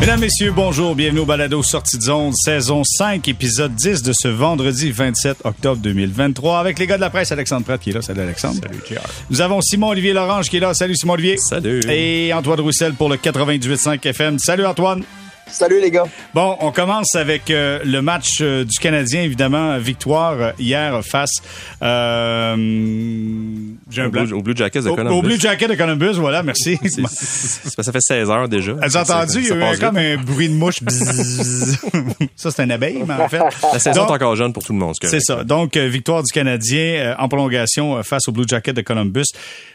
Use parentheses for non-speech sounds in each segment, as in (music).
Mesdames, Messieurs, bonjour. Bienvenue au Balado Sortie de zone, saison 5, épisode 10 de ce vendredi 27 octobre 2023 avec les gars de la presse, Alexandre Pratt qui est là. Salut Alexandre. Salut JR. Nous avons Simon-Olivier Lorange qui est là. Salut Simon-Olivier. Salut. Et Antoine Roussel pour le 98.5 FM. Salut Antoine. Salut les gars. Bon, on commence avec euh, le match euh, du Canadien, évidemment, victoire euh, hier face euh, j'ai un Au blanc. Blue, au Blue Jackets de Columbus. Au Blue Jacket de Columbus, voilà, merci. (laughs) C'est- c'est- c'est- ça fait 16 heures déjà. As-tu entendu? Il y a eu comme un bruit de mouche. (laughs) Ça, c'est un abeille, mais en fait. La saison Donc, est encore jeune pour tout le monde. C'est ça. Donc, euh, victoire du Canadien euh, en prolongation euh, face au Blue Jacket de Columbus.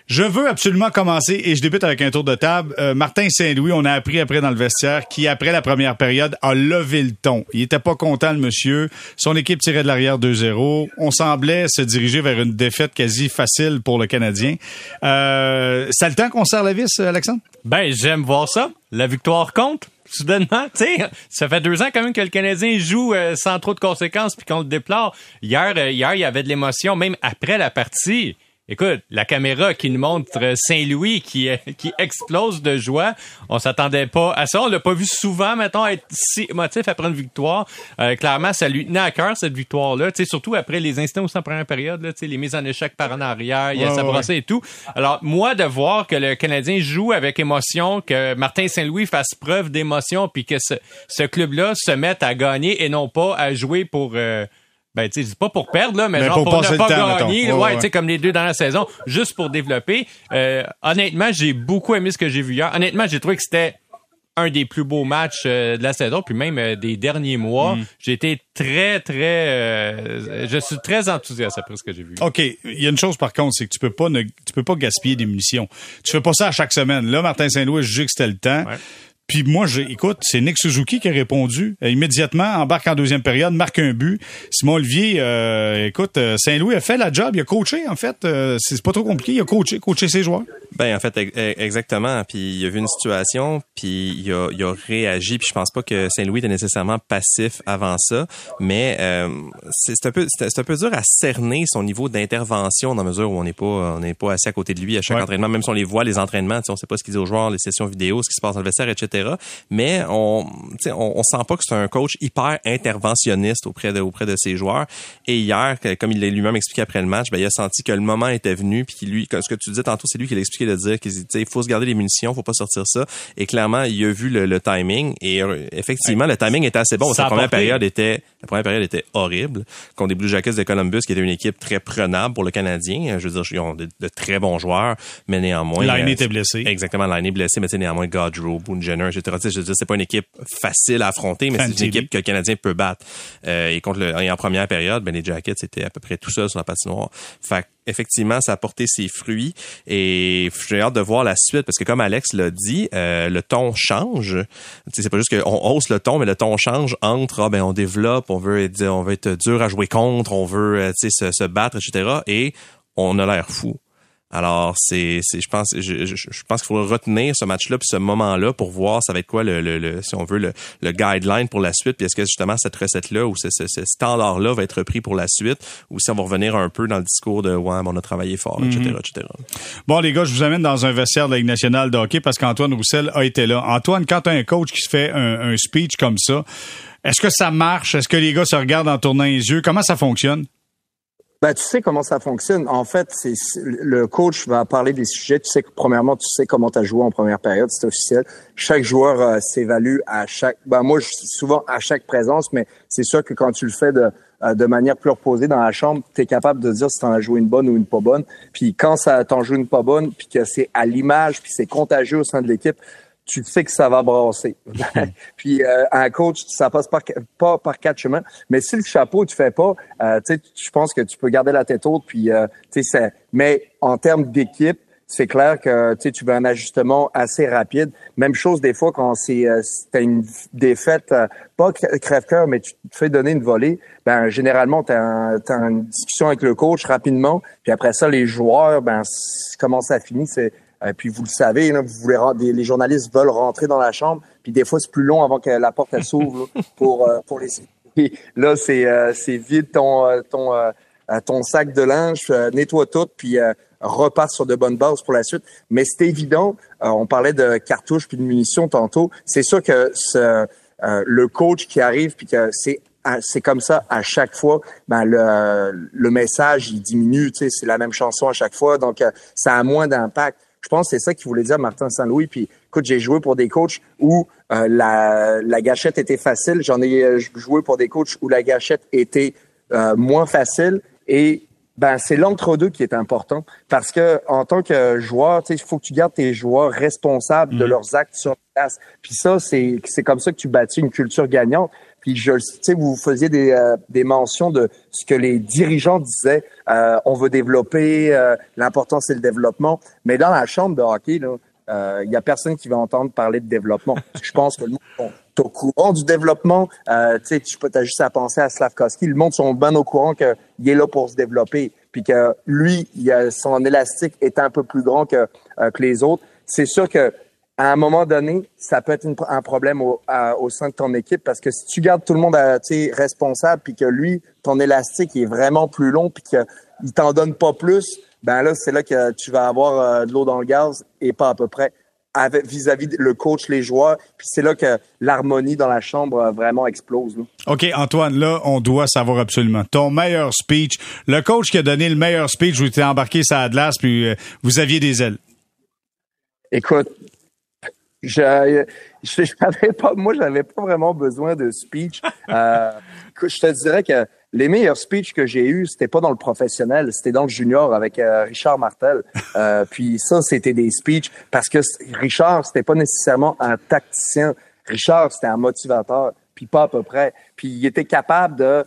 Je veux absolument commencer et je débute avec un tour de table. Euh, Martin Saint-Louis, on a appris après dans le vestiaire, qui après la première période a levé le ton. Il était pas content, le monsieur. Son équipe tirait de l'arrière 2-0. On semblait se diriger vers une défaite quasi facile pour le Canadien. Euh, c'est le temps qu'on serre la vis, Alexandre? Ben, j'aime voir ça. La victoire compte. Soudainement, (laughs) tu sais, ça fait deux ans quand même que le Canadien joue euh, sans trop de conséquences puis qu'on le déplore. Hier, euh, hier, il y avait de l'émotion, même après la partie. Écoute, la caméra qui nous montre Saint-Louis qui, euh, qui explose de joie. On s'attendait pas à ça. On l'a pas vu souvent, mettons, être si émotif après une victoire. Euh, clairement, ça lui tenait à cœur, cette victoire-là. Tu sais, surtout après les instants aussi en première période, là, tu sais, les mises en échec par en arrière, il y a sa ouais, brossée et tout. Alors, moi, de voir que le Canadien joue avec émotion, que Martin Saint-Louis fasse preuve d'émotion, puis que ce, ce club-là se mette à gagner et non pas à jouer pour... euh, ben, tu sais, pas pour perdre, là, mais, Mais genre pour ne pas temps, gagner. mettons. Ouais, ouais, ouais. tu sais, comme les deux dans la saison, juste pour développer. Euh, honnêtement, j'ai beaucoup aimé ce que j'ai vu hier. Honnêtement, j'ai trouvé que c'était un des plus beaux matchs euh, de la saison, puis même euh, des derniers mois. Mm. J'ai été très, très... euh, je suis très enthousiaste après ce que j'ai vu. OK. Il y a une chose, par contre, c'est que tu peux pas ne- tu peux pas gaspiller des munitions. Tu fais pas ça à chaque semaine. Là, Martin Saint-Louis, je jugé que c'était le temps. Ouais. Puis moi, j'ai, écoute, c'est Nick Suzuki qui a répondu euh, immédiatement, embarque en deuxième période, marque un but. Simon Olivier, euh, écoute, euh, Saint-Louis a fait la job, il a coaché en fait. Euh, c'est pas trop compliqué, il a coaché, coaché ses joueurs. Ben en fait ex- exactement. Puis il a vu une situation, puis il a, il a réagi. Puis je pense pas que Saint-Louis était nécessairement passif avant ça, mais euh, c'est un peu c'est un peu dur à cerner son niveau d'intervention dans la mesure où on n'est pas on n'est pas assis à côté de lui à chaque Ouais. entraînement, même si on les voit les entraînements, tu sais, on sait pas ce qu'il dit aux joueurs, les sessions vidéo, ce qui se passe dans le vestiaire, etc. Mais on on, on sent pas que c'est un coach hyper interventionniste auprès de auprès de ses joueurs. Et hier, comme il l'a lui-même expliqué après le match, ben, il a senti que le moment était venu, puis qu'il lui, ce que tu disais tantôt, c'est lui qui l'a expliqué de dire qu'il faut se garder les munitions, faut pas sortir ça. Et clairement, il a vu le, le timing. Et euh, effectivement, le timing était assez bon. Ça Sa a première période était, la première période était horrible contre des Blue Jackets de Columbus, qui était une équipe très prenable pour le Canadien. Je veux dire, ils ont de, de très bons joueurs, mais néanmoins. Lainé euh, était blessé. Exactement, Lainé blessé, mais sais, néanmoins, Gaudreau, Boone Jenner, etc. Je veux dire, c'est pas une équipe facile à affronter, mais c'est une équipe que le Canadien peut battre. Euh, et contre le, et en première période, ben, les Jackets étaient à peu près tout seuls sur la patinoire. Fait effectivement, ça a porté ses fruits et j'ai hâte de voir la suite parce que comme Alex l'a dit, euh, le ton change. C'est pas juste qu'on hausse le ton, mais le ton change entre ah ben on développe, on veut être, on veut être dur à jouer contre, on veut euh, tu sais se, se battre, etc. Et on a l'air fou. Alors, c'est, c'est, je pense, je, je, je pense qu'il faut retenir ce match-là puis ce moment-là pour voir ça va être quoi le, le, le- si on veut le, le guideline pour la suite. Puis est-ce que justement cette recette-là ou ce, ce, ce standard-là va être repris pour la suite ou si on va revenir un peu dans le discours de ouais, mais on a travaillé fort, etc., etc. Bon, les gars, je vous amène dans un vestiaire de la Ligue nationale de hockey parce qu'Antoine Roussel a été là. Antoine, quand un coach qui se fait un, un speech comme ça, est-ce que ça marche? Est-ce que les gars se regardent en tournant les yeux? Comment ça fonctionne? Ben, tu sais comment ça fonctionne. En fait, c'est le coach va parler des sujets. Tu sais que premièrement, tu sais comment tu as joué en première période, c'est officiel. Chaque joueur euh, s'évalue à chaque. Ben moi, je souvent à chaque présence, mais c'est sûr que quand tu le fais de euh, de manière plus reposée dans la chambre, tu es capable de dire si tu en as joué une bonne ou une pas bonne. Puis quand ça t'en joue une pas bonne, puis que c'est à l'image, puis c'est contagieux au sein de l'équipe, tu sais que ça va brasser. (laughs) (laughs) puis euh, un coach, ça passe par, pas par quatre chemins. Mais si le chapeau tu fais pas, euh, tu sais, je pense que tu peux garder la tête haute. Puis euh, tu sais, mais en termes d'équipe, c'est clair que tu sais, tu veux un ajustement assez rapide. Même chose des fois quand c'est euh, une défaite, euh, pas cr- crève-cœur, mais tu te fais donner une volée. Ben généralement t'as un, t'as une discussion avec le coach rapidement. Puis après ça, les joueurs, ben comment ça finit, c'est euh, puis vous le savez, là, vous voulez des- les journalistes veulent rentrer dans la chambre, puis des fois c'est plus long avant que la porte elle s'ouvre (laughs) pour euh, pour les. (laughs) Puis là c'est euh, c'est vide ton euh, ton euh, ton sac de linge, euh, nettoie tout, puis euh, repartent sur de bonnes bases pour la suite. Mais c'est évident, on parlait de cartouches puis de munitions tantôt. C'est sûr que ce, le coach qui arrive puis que c'est c'est comme ça à chaque fois. Ben le, le message il diminue, tu sais, c'est la même chanson à chaque fois, donc ça a moins d'impact. Je pense que c'est ça qu'il voulait dire Martin Saint-Louis. Puis, écoute, j'ai joué pour des coachs où euh, la, la gâchette était facile. J'en ai euh, joué pour des coachs où la gâchette était moins facile. Et ben c'est l'entre-deux qui est important parce que en tant que joueur, tu sais, il faut que tu gardes tes joueurs responsables de mhm. leurs actes sur place. Puis ça, c'est comme ça que tu bâtis une culture gagnante. Puis je sais, vous faisiez des, euh, des mentions de ce que les dirigeants disaient. Euh, on veut développer, euh, l'important c'est le développement. Mais dans la chambre de hockey, il euh, y a personne qui va entendre parler de développement. (laughs) je pense que le monde est au courant du développement. Euh, tu sais, tu peux juste à penser à Slavkovski. Le monde sont bien au courant qu'il est là pour se développer, puis que lui, il a, son élastique est un peu plus grand que, que les autres. C'est sûr que à un moment donné, ça peut être un problème au, au, sein de ton équipe parce que si tu gardes tout le monde à, responsable puis que lui, ton élastique est vraiment plus long puis qu'il t'en donne pas plus, ben là, c'est là que tu vas avoir euh, de l'eau dans le gaz et pas à peu près vis-à-vis le coach, les joueurs. Puis c'est là que l'harmonie dans la chambre euh, vraiment explose. OK, Antoine, là, on doit savoir absolument. Ton meilleur speech, le coach qui a donné le meilleur speech, vous étiez embarqué sur la puis euh, vous aviez des ailes. Écoute, je, je, pas, moi, j'avais pas vraiment besoin de speech. Euh, (laughs) je te dirais que les meilleurs speeches que j'ai eus, c'était pas dans le professionnel, c'était dans le junior avec euh, Richard Martel. Euh, (laughs) puis ça, c'était des speeches parce que Richard, c'était pas nécessairement un tacticien. Richard, c'était un motivateur, puis pas à peu près. Puis il était capable de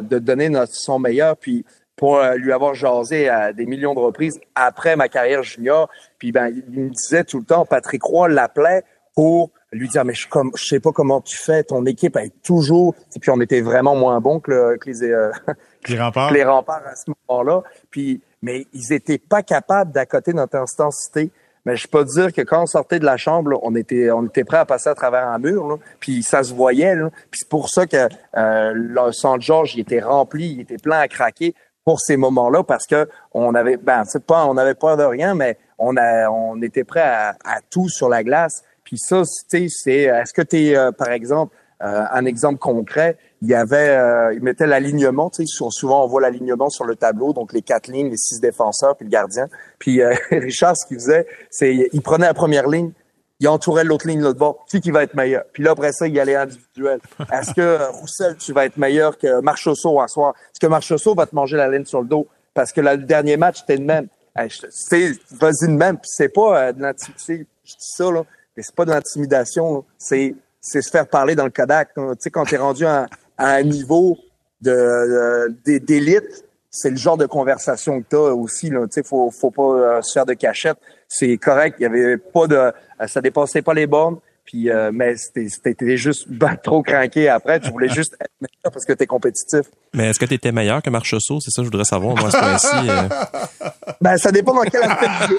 de donner notre, son meilleur. Puis pour euh, lui avoir jasé à des millions de reprises après ma carrière junior. Puis ben, il me disait tout le temps, Patrick Roy l'appelait pour lui dire mais je comme je sais pas comment tu fais ton équipe est toujours et puis on était vraiment moins bons que, les, euh, (laughs) les remparts. les remparts à ce moment-là. Puis mais ils étaient pas capables d'accoter notre intensité. Mais je peux dire que quand on sortait de la chambre on était on était prêt à passer à travers un mur puis ça se voyait là. puis c'est pour ça que euh, le Saint Georges il était rempli il était plein à craquer pour ces moments-là parce que on avait, ben, c'est pas, on avait peur de rien, mais on a, on était prêt à, tout sur la glace. Puis ça, tu c'est, est-ce que tu es, euh, par exemple, euh, un exemple concret, il y avait, euh, il mettait l'alignement, tu sais, souvent on voit l'alignement sur le tableau, donc les quatre lignes, les six défenseurs, puis le gardien. Puis (laughs) Richard, ce qu'il faisait, c'est, il prenait la première ligne, il entourait l'autre ligne l'autre bord. Qui qui va être meilleur? Puis là, après ça, il y allait individuel. Est-ce que euh, Roussel, tu vas être meilleur que Marchessault à soir? Est-ce que Marchessault va te manger la laine sur le dos? Parce que le dernier match, c'était le même. C'est, vas-y de même. Puis c'est pas euh, de l'intimidation. Je dis ça, là. Mais c'est pas de l'intimidation. C'est, c'est se faire parler dans le Kodak. Tu sais, quand t'es rendu à, un niveau de, d'élite, c'est le genre de conversation que tu as aussi. Là. Faut, faut pas euh, se faire de cachette. C'est correct. Il y avait pas de, euh, ça dépassait pas les bornes. Puis, euh, mais c'était juste (laughs) ben, trop craqué après. Tu voulais juste être meilleur parce que tu es compétitif. Mais est-ce que tu étais meilleur que Marchessault? C'est ça que je voudrais savoir, moi, ce. Euh. (laughs) Ben, ça dépend dans quel aspect du jeu.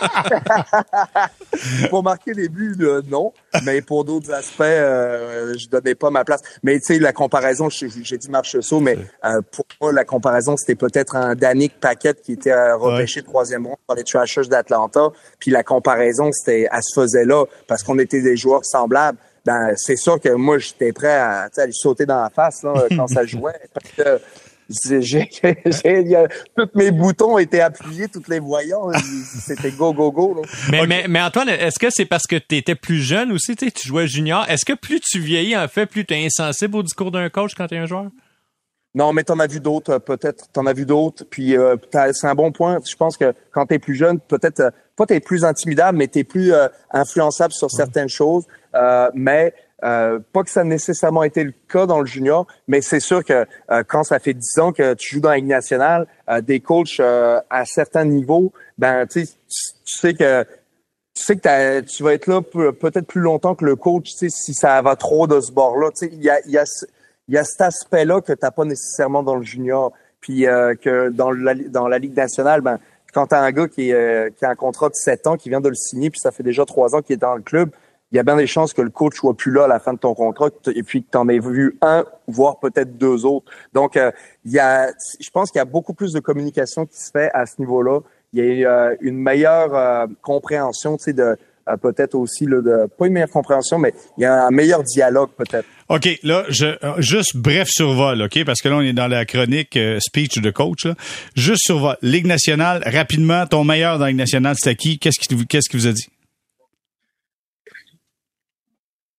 (laughs) pour marquer les buts, non. Mais pour d'autres aspects, euh, je donnais pas ma place. Mais tu sais, la comparaison, j'ai dit Marchessault, mais euh, pour moi, la comparaison, c'était peut-être un Danick Paquette qui était repêché troisième rang par les Trashers d'Atlanta. Puis la comparaison, c'était, elle se faisait là parce qu'on était des joueurs semblables ben c'est sûr que moi j'étais prêt à, à, lui sauter dans la face là, quand ça (laughs) jouait. Parce que j'ai, tous mes boutons étaient appuyés, toutes les voyants, c'était go go go. Mais, mais, mais, Antoine, est-ce que c'est parce que tu étais plus jeune aussi, tu jouais junior. Est-ce que plus tu vieillis en fait, plus tu es insensible au discours d'un coach quand tu es un joueur? Non, mais t'en as vu d'autres, euh, peut-être. T'en as vu d'autres. Puis euh, c'est un bon point. Je pense que quand t'es plus jeune, peut-être euh, pas t'es plus intimidable, mais t'es plus influençable sur certaines choses. mais pas que ça a nécessairement été le cas dans le junior, mais c'est sûr que quand ça fait dix ans que tu joues dans la Ligue nationale, des coachs à certains niveaux, ben tu sais que tu sais que tu vas être là peut-être plus longtemps que le coach, si ça va trop de ce bord-là. Tu sais, il y a, y a il y a cet aspect-là que tu n'as pas nécessairement dans le junior. Puis euh, que dans la, dans la Ligue nationale, ben, quand tu as un gars qui, euh, qui a un contrat de 7 ans, qui vient de le signer, puis ça fait déjà 3 ans qu'il est dans le club, il y a bien des chances que le coach soit plus là à la fin de ton contrat et puis que tu en aies vu un, voire peut-être deux autres. Donc, euh, il y a, je pense qu'il y a beaucoup plus de communication qui se fait à ce niveau-là il y a une meilleure compréhension, tu sais, de peut-être aussi là, de pas une meilleure compréhension, mais il y a un meilleur dialogue peut-être. OK, là, je, juste bref survol, OK, parce que là, on est dans la chronique speech de coach. Là. Juste survol. Ligue nationale, rapidement, ton meilleur dans la Ligue nationale, c'était qui? Qu'est-ce qui, qu'est-ce qui vous a dit?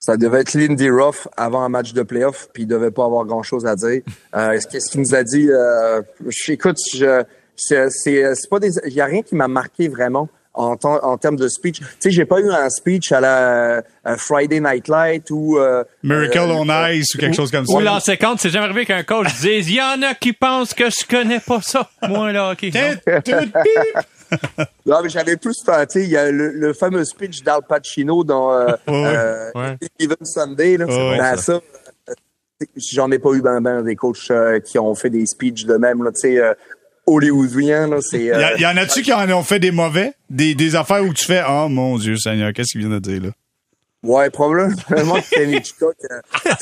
Ça devait être Lindy Ruff avant un match de playoff, puis il devait pas avoir grand-chose à dire. (laughs) Euh, Qu'est-ce qu'il nous a dit? Euh, écoute, je, c'est pas des, il y a rien qui m'a marqué vraiment en, en termes de speech. Tu sais, j'ai pas eu un speech à la Friday Night Light ou euh, Miracle euh, on Ice ou quelque chose comme ça. Ou l'an 50, c'est jamais arrivé qu'un coach dise il y en a qui pensent que je connais pas ça. Moi là, OK. (laughs) non, mais j'avais plus, tu sais, il y a le, fameux speech d'Al Pacino dans euh, euh Even Sunday, là. Ben, ça. j'en ai pas eu ben, ben des coachs euh, qui ont fait des speeches de même, là, tu sais, euh, c'est... Il y, en a-tu qui en ont fait des mauvais? Des, des affaires où tu fais, oh mon Dieu Seigneur, qu'est-ce qu'il vient de dire, là? Ouais, probablement que Hitchcock,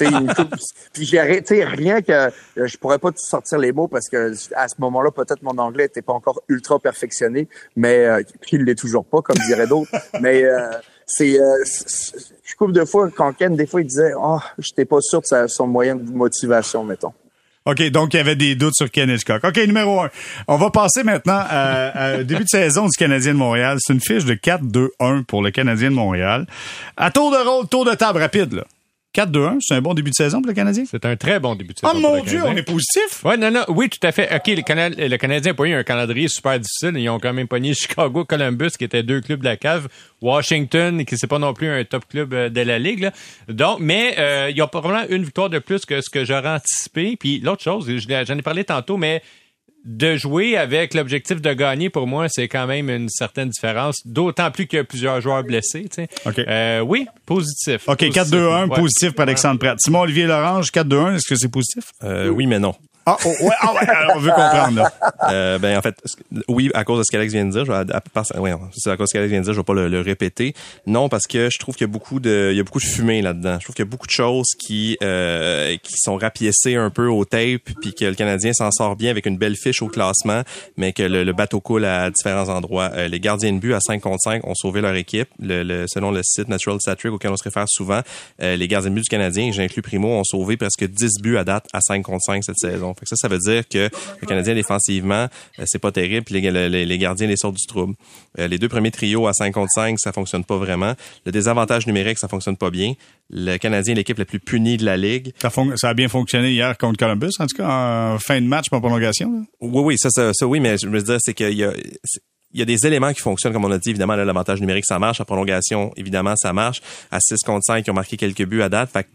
une coupe. Puis j'ai rien que je pourrais pas te sortir les mots parce que à ce moment-là, peut-être mon anglais était pas encore ultra perfectionné, mais euh, puis il l'est toujours pas, comme dirait d'autres. (laughs) mais euh, c'est, euh, je coupe de fois quand Ken, des fois, il disait, oh, j'étais pas sûr de son moyen de motivation, mettons. OK, donc il y avait des doutes sur Ken Hitchcock. OK, numéro un. On va passer maintenant à, (laughs) début de saison du Canadien de Montréal. C'est une fiche de 4-2-1 pour le Canadien de Montréal. À tour de rôle, tour de table rapide, là. 4-2-1, c'est un bon début de saison pour le Canadien? C'est un très bon début de saison. Oh mon Dieu, on est positif? Ouais, non, non, oui, tout à fait. OK, le, Canadien, le Canadien a pas eu un calendrier super difficile. Ils ont quand même pogné Chicago, Columbus, qui étaient deux clubs de la cave, Washington, qui c'est pas non plus un top club euh, de la Ligue. Là. Donc, mais euh, il y a probablement une victoire de plus que ce que j'aurais anticipé. Puis l'autre chose, j'en ai parlé tantôt, mais de jouer avec l'objectif de gagner, pour moi, c'est quand même une certaine différence. D'autant plus qu'il y a plusieurs joueurs blessés. Euh, oui, positif. OK, 4-2-1, positif pour Alexandre Pratt. Simon-Olivier Lorange, 4-2-1, est-ce que c'est positif? Euh, oui, mais non. Ah, oh, ouais, ah ouais, on veut comprendre, là. (laughs) Euh, ben, en fait, oui, à cause de ce qu'Alex vient de dire, je vais, c'est à cause de ce qu'Alex vient de dire, je vais pas le, répéter. Non, parce que je trouve qu'il y a beaucoup de, il y a beaucoup de fumée là-dedans. Je trouve qu'il y a beaucoup de choses qui, euh, qui sont rapiécées un peu au tape, puis que le Canadien s'en sort bien avec une belle fiche au classement, mais que le, bateau coule à différents endroits. Euh, les gardiens de but à 5 contre 5 ont sauvé leur équipe. Le, selon le site Natural Stat auquel on se réfère souvent, euh, les gardiens de but du Canadien, j'inclus Primo, ont sauvé presque 10 buts à date à 5 contre 5 cette saison. Fait que ça, ça veut dire que le Canadien défensivement, euh, c'est pas terrible, puis les, les, gardiens les sortent du trouble. Euh, les deux premiers trios à 5 contre 5, ça fonctionne pas vraiment. Le désavantage numérique, ça fonctionne pas bien. Le Canadien est l'équipe la plus punie de la ligue. Ça, ça, a bien fonctionné hier contre Columbus, en tout cas, en fin de match, pas prolongation. Oui, oui, ça, ça, oui, mais je veux dire, c'est qu'il y a il y a des éléments qui fonctionnent, comme on a dit, évidemment, l'avantage numérique, ça marche. La prolongation, évidemment, ça marche. À 6 contre 5, ils ont marqué quelques buts à date. Fait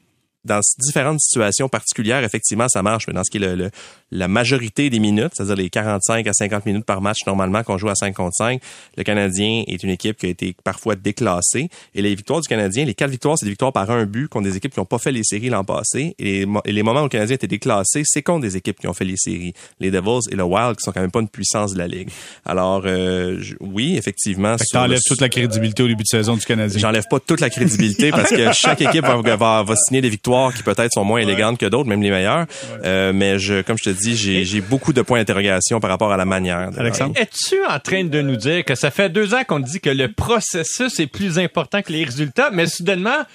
dans différentes situations particulières, effectivement, ça marche, mais dans ce qui est le, la majorité des minutes, c'est-à-dire les 45 à 50 minutes par match normalement qu'on joue à 5 contre 5, le Canadien est une équipe qui a été parfois déclassée. Et les victoires du Canadien, les quatre victoires, c'est des victoires par un but contre des équipes qui n'ont pas fait les séries l'an passé. Et les, moments où le Canadien était déclassé, c'est contre des équipes qui ont fait les séries. Les Devils et le Wild, qui sont quand même pas une puissance de la Ligue. Alors, euh, oui, effectivement... Fait que toute la crédibilité au début de saison du Canadien. J'enlève pas toute la crédibilité (laughs) parce que chaque équipe va, va, va signer des victoires qui peut-être sont moins élégantes que d'autres, même les meilleures. Euh, mais je, comme je te dis, j'ai beaucoup de points d'interrogation par rapport à la manière. Alexandre, es-tu en train de nous dire que ça fait deux ans qu'on dit que le processus est plus important que les résultats, mais soudainement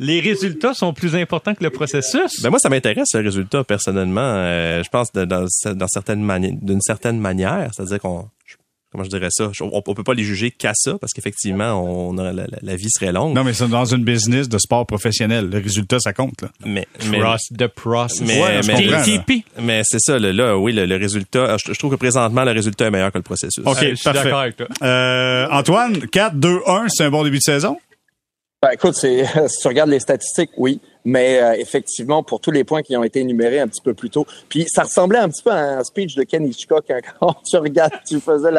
les résultats sont plus importants que le processus? Ben moi, ça m'intéresse le résultat personnellement. Euh, je pense dans, dans certaines d'une certaine manière, c'est-à-dire qu'on comment je dirais ça, on, peut pas les juger qu'à ça parce qu'effectivement, on la, vie serait longue. Non, mais c'est dans une business de sport professionnel, le résultat ça compte là. Mais mais the process. Mais mais, c'est ça là, oui, le, résultat, je, trouve que présentement le résultat est meilleur que le processus. OK, je suis d'accord avec toi. Euh, Antoine, 4 2 1, c'est un bon début de saison? Ben, écoute, (laughs) si tu regardes les statistiques, oui. Mais euh, effectivement, pour tous les points qui ont été énumérés un petit peu plus tôt. Puis ça ressemblait un petit peu à un speech de Ken Hitchcock hein, (laughs) quand tu regardes, tu faisais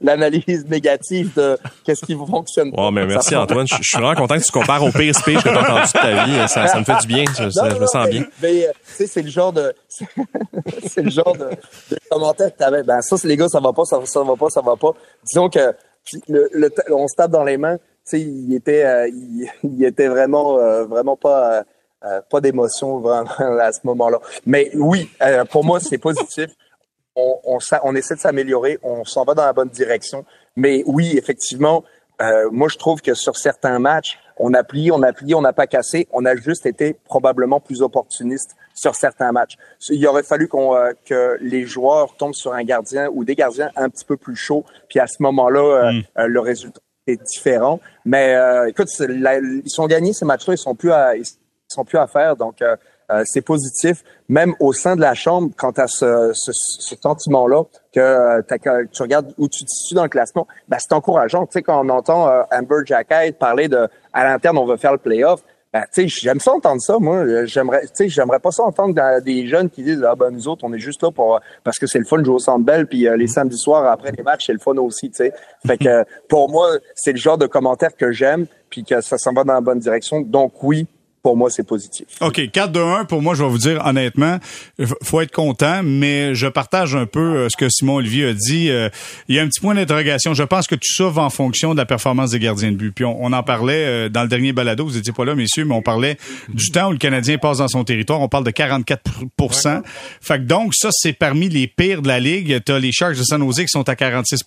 l'analyse négative de qu'est-ce qui fonctionne pas. mais merci Antoine. Je, suis vraiment content que tu compares au pire speech que tu as entendu de ta vie. Ça, ça me fait du bien. Je, me sens bien. Mais, euh, tu sais, c'est le genre de (laughs) c'est le genre de, de commentaire que tu avais. Ben ça, les gars, ça va pas, ça, ça va pas, ça va pas. Disons que le, le, on se tape dans les mains sais, il était, euh, (laughs) il, était vraiment, euh, vraiment pas, euh, pas d'émotion vraiment (laughs) à ce moment-là. Mais oui, pour moi, c'est positif. (laughs) on, on, on essaie de s'améliorer, on s'en va dans la bonne direction. Mais oui, effectivement, euh, moi, je trouve que sur certains matchs, on a plié, on a plié, on n'a pas cassé. On a juste été probablement plus opportuniste sur certains matchs. Il aurait fallu qu'on euh, que les joueurs tombent sur un gardien ou des gardiens un petit peu plus chauds. Puis à ce moment-là, euh, mm. euh, le résultat est différent. Mais écoute, ils sont gagnés ces matchs-là, ils sont plus à, ils sont plus à faire. Donc euh, c'est positif, même au sein de la chambre, quant à ce, ce, ce sentiment-là que, euh, tu regardes où tu te dans le classement, ben, c'est encourageant. Tu sais, quand on entend euh, Amber Jacket parler de à l'interne, on veut faire le playoff, ben, tu sais, j'aime ça entendre ça, moi. J'aimerais, tu sais, j'aimerais pas ça entendre des jeunes qui disent, ah ben, nous autres, on est juste là pour, parce que c'est le fun de jouer au Centre Bell, puis les samedis soirs après les matchs, c'est le fun aussi, tu sais. Fait que, pour moi, c'est le genre de commentaire que j'aime, puis que ça s'en va dans la bonne direction. Donc, oui, pour moi, c'est positif. OK. 4-2-1, pour moi, je vais vous dire honnêtement, faut être content, mais je partage un peu euh, ce que Simon Olivier a dit. Euh, il y a un petit point d'interrogation. Je pense que tout ça va en fonction de la performance des gardiens de but. Puis on, en parlait euh, dans le dernier balado, vous étiez pas là, messieurs, mais on parlait du temps où le Canadien passe dans son territoire. On parle de 44% Fait que donc, ça, c'est parmi les pires de la Ligue. Tu as les Sharks de San Jose qui sont à 46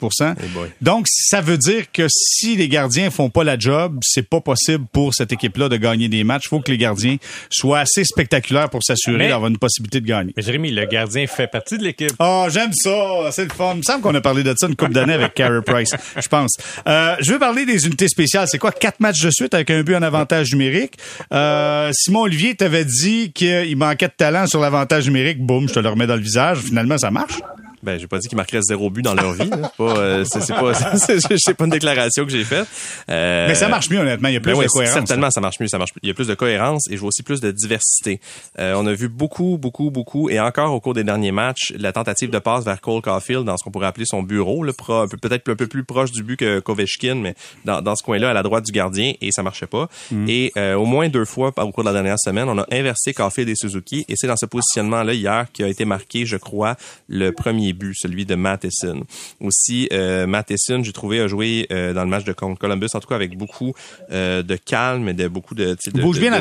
Donc, ça veut dire que si les gardiens font pas la job, c'est pas possible pour cette équipe-là de gagner des matchs. Faut les gardiens soient assez spectaculaires pour s'assurer d'avoir une possibilité de gagner. Mais Jérémy, le gardien fait partie de l'équipe. Oh, j'aime ça. C'est le fun. Il me semble qu'on a parlé de ça une couple d'années avec Carey Price, je pense. Euh, je veux parler des unités spéciales. C'est quoi? Quatre matchs de suite avec un but en avantage numérique. Euh, Simon Olivier t'avait dit qu'il manquait de talent sur l'avantage numérique. Boum, je te le remets dans le visage. Finalement, ça marche. Ben, j'ai pas dit qu'ils marqueraient zéro but dans leur vie. Pas, c'est, pas, (laughs) c'est, pas une déclaration que j'ai faite. Euh, mais ça marche mieux, honnêtement. Il y a plus ben de cohérence. Certainement, ça marche mieux. Ça marche. Il y a plus de cohérence et je vois aussi plus de diversité. Euh, on a vu beaucoup, beaucoup, beaucoup, et encore au cours des derniers matchs, la tentative de passe vers Cole Caulfield dans ce qu'on pourrait appeler son bureau, le peut-être un peu plus proche du but que Kovechkin, mais dans, dans ce coin-là, à la droite du gardien, et ça marchait pas. Mm. Et euh, au moins deux fois au cours de la dernière semaine, on a inversé Caulfield et Suzuki, et c'est dans ce positionnement-là hier qui a été marqué, je crois, le premier but, celui de Matheson. Aussi, euh, Matheson, j'ai trouvé, a joué euh, dans le match de contre Columbus, en tout cas avec beaucoup euh, de calme et de beaucoup de, de, Bouge bien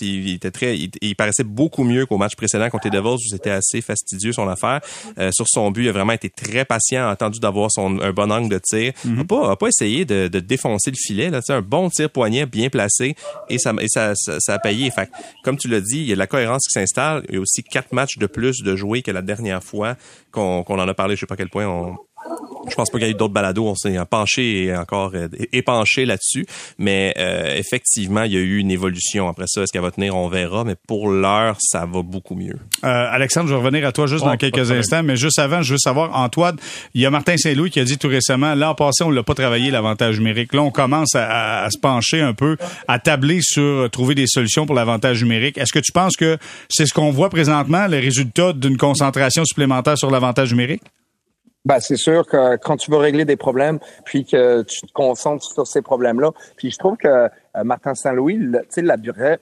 Il, il, était très, il, paraissait beaucoup mieux qu'au match précédent contre les Devils où c'était assez fastidieux son affaire. Euh, sur son but, il a vraiment été très patient, a attendu d'avoir son un bon angle de tir. Mm pas, a pas essayé de, de défoncer le filet. Là, un bon tir poignet bien placé et ça, et ça, ça, a payé. Fait, comme tu l'as dit, il y a de la cohérence qui s'installe. Il y a aussi quatre matchs de plus de jouer que la dernière fois qu'on en a parlé. Je sais pas à quel point on, je pense pas qu'il y ait d'autres balados. On s'est penché et encore euh, épanché là-dessus. Mais euh, effectivement, il y a eu une évolution. Après ça, est-ce qu'elle va tenir? On verra. Mais pour l'heure, ça va beaucoup mieux. Euh, Alexandre, je vais revenir à toi juste dans quelques instants. Mais juste avant, je veux savoir, Antoine, il y a Martin Saint-Louis qui a dit tout récemment, là, en passé, on l'a pas travaillé, l'avantage numérique. Là, on commence à, à, se pencher un peu, à tabler sur trouver des solutions pour l'avantage numérique. Est-ce que tu penses que c'est ce qu'on voit présentement, le résultat d'une concentration supplémentaire sur l'avantage numérique? Ben, c'est sûr que quand tu veux régler des problèmes, puis que tu te concentres sur ces problèmes-là, puis je trouve que euh, Martin Saint-Louis, tu l'a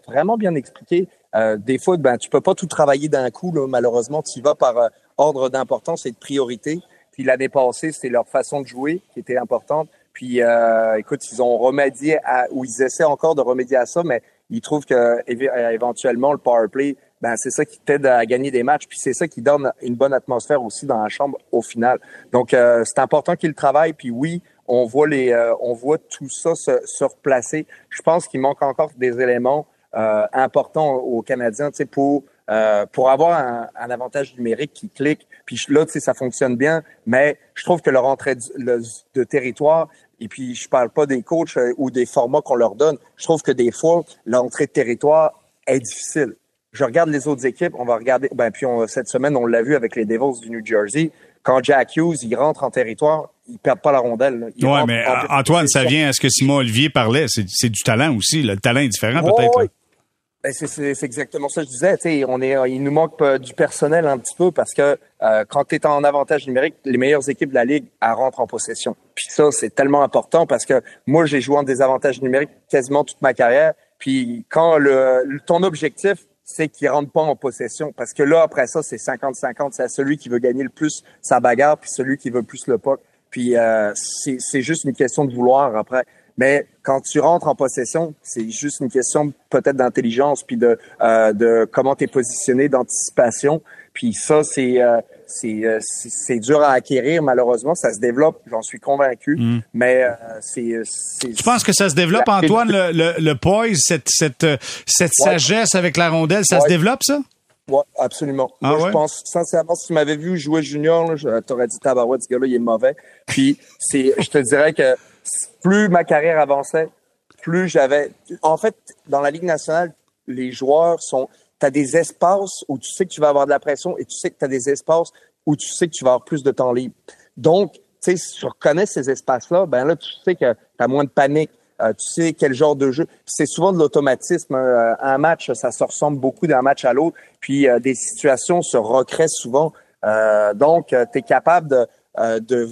vraiment bien expliqué. Euh, des fois, ben, tu peux pas tout travailler d'un coup, là, malheureusement. Tu y vas par euh, ordre d'importance et de priorité. Puis l'année passée, c'est leur façon de jouer qui était importante. Puis, euh, écoute, ils ont remédié à, ou ils essaient encore de remédier à ça, mais ils trouvent que éventuellement le power play ben c'est ça qui t'aide à gagner des matchs, puis c'est ça qui donne une bonne atmosphère aussi dans la chambre au final. Donc euh, c'est important qu'il travaille, puis oui, on voit les, euh, on voit tout ça se, se replacer. Je pense qu'il manque encore des éléments euh, importants aux Canadiens, tu sais, pour pour avoir un, un, avantage numérique qui clique. Puis là, tu sais, ça fonctionne bien, mais je trouve que leur entrée de, territoire, et puis je parle pas des coachs ou des formats qu'on leur donne, je trouve que des fois, l'entrée de territoire est difficile je regarde les autres équipes, on va regarder, ben puis cette semaine, on l'a vu avec les Devils du New Jersey. Quand Jack Hughes, il rentre en territoire, il perd pas la rondelle. Oui, mais Antoine, ça vient à ce que Simon Olivier parlait, c'est du talent aussi. Le talent est différent peut-être. Ben, c'est exactement ça que je disais. on est, il nous manque du personnel un petit peu parce que euh, quand tu es en avantage numérique, les meilleures équipes de la ligue elles rentrent en possession. Puis ça, c'est tellement important parce que moi, j'ai joué en désavantage numérique quasiment toute ma carrière. Puis quand le ton objectif, c'est qu'il rentre pas en possession. Parce que là, après ça, c'est 50-50. C'est celui qui veut gagner le plus sa bagarre, puis celui qui veut plus le puck. Puis euh, c'est juste une question de vouloir après. Mais quand tu rentres en possession, c'est juste une question peut-être d'intelligence, puis de, euh, de comment tu es positionné, d'anticipation. Puis ça, c'est euh, c'est euh, c'est dur à acquérir malheureusement ça se développe j'en suis convaincu Mm. mais euh, c'est c'est Tu penses que ça se développe, Antoine, le, le, le poise, cette, cette, euh, cette Ouais. sagesse avec la rondelle, ça se développe, ça? Ouais, absolument. Ah Moi, ouais? je pense, sincèrement, si tu m'avais vu jouer junior, t'aurais dit, tabarouette, ce gars-là, il est mauvais. Puis, c'est, je te dirais que plus ma carrière avançait, plus j'avais, en fait, dans la Ligue nationale, les joueurs sont, t'as des espaces où tu sais que tu vas avoir de la pression et tu sais que t'as des espaces où tu sais que tu vas avoir plus de temps libre. Donc, tu sais, si tu reconnais ces espaces-là, ben là, tu sais que t'as moins de panique. Euh, tu sais quel genre de jeu. C'est souvent de l'automatisme. hein. Un match, ça se ressemble beaucoup d'un match à l'autre. Puis euh, des situations se recréent souvent. Euh, donc, tu es capable de, euh, de,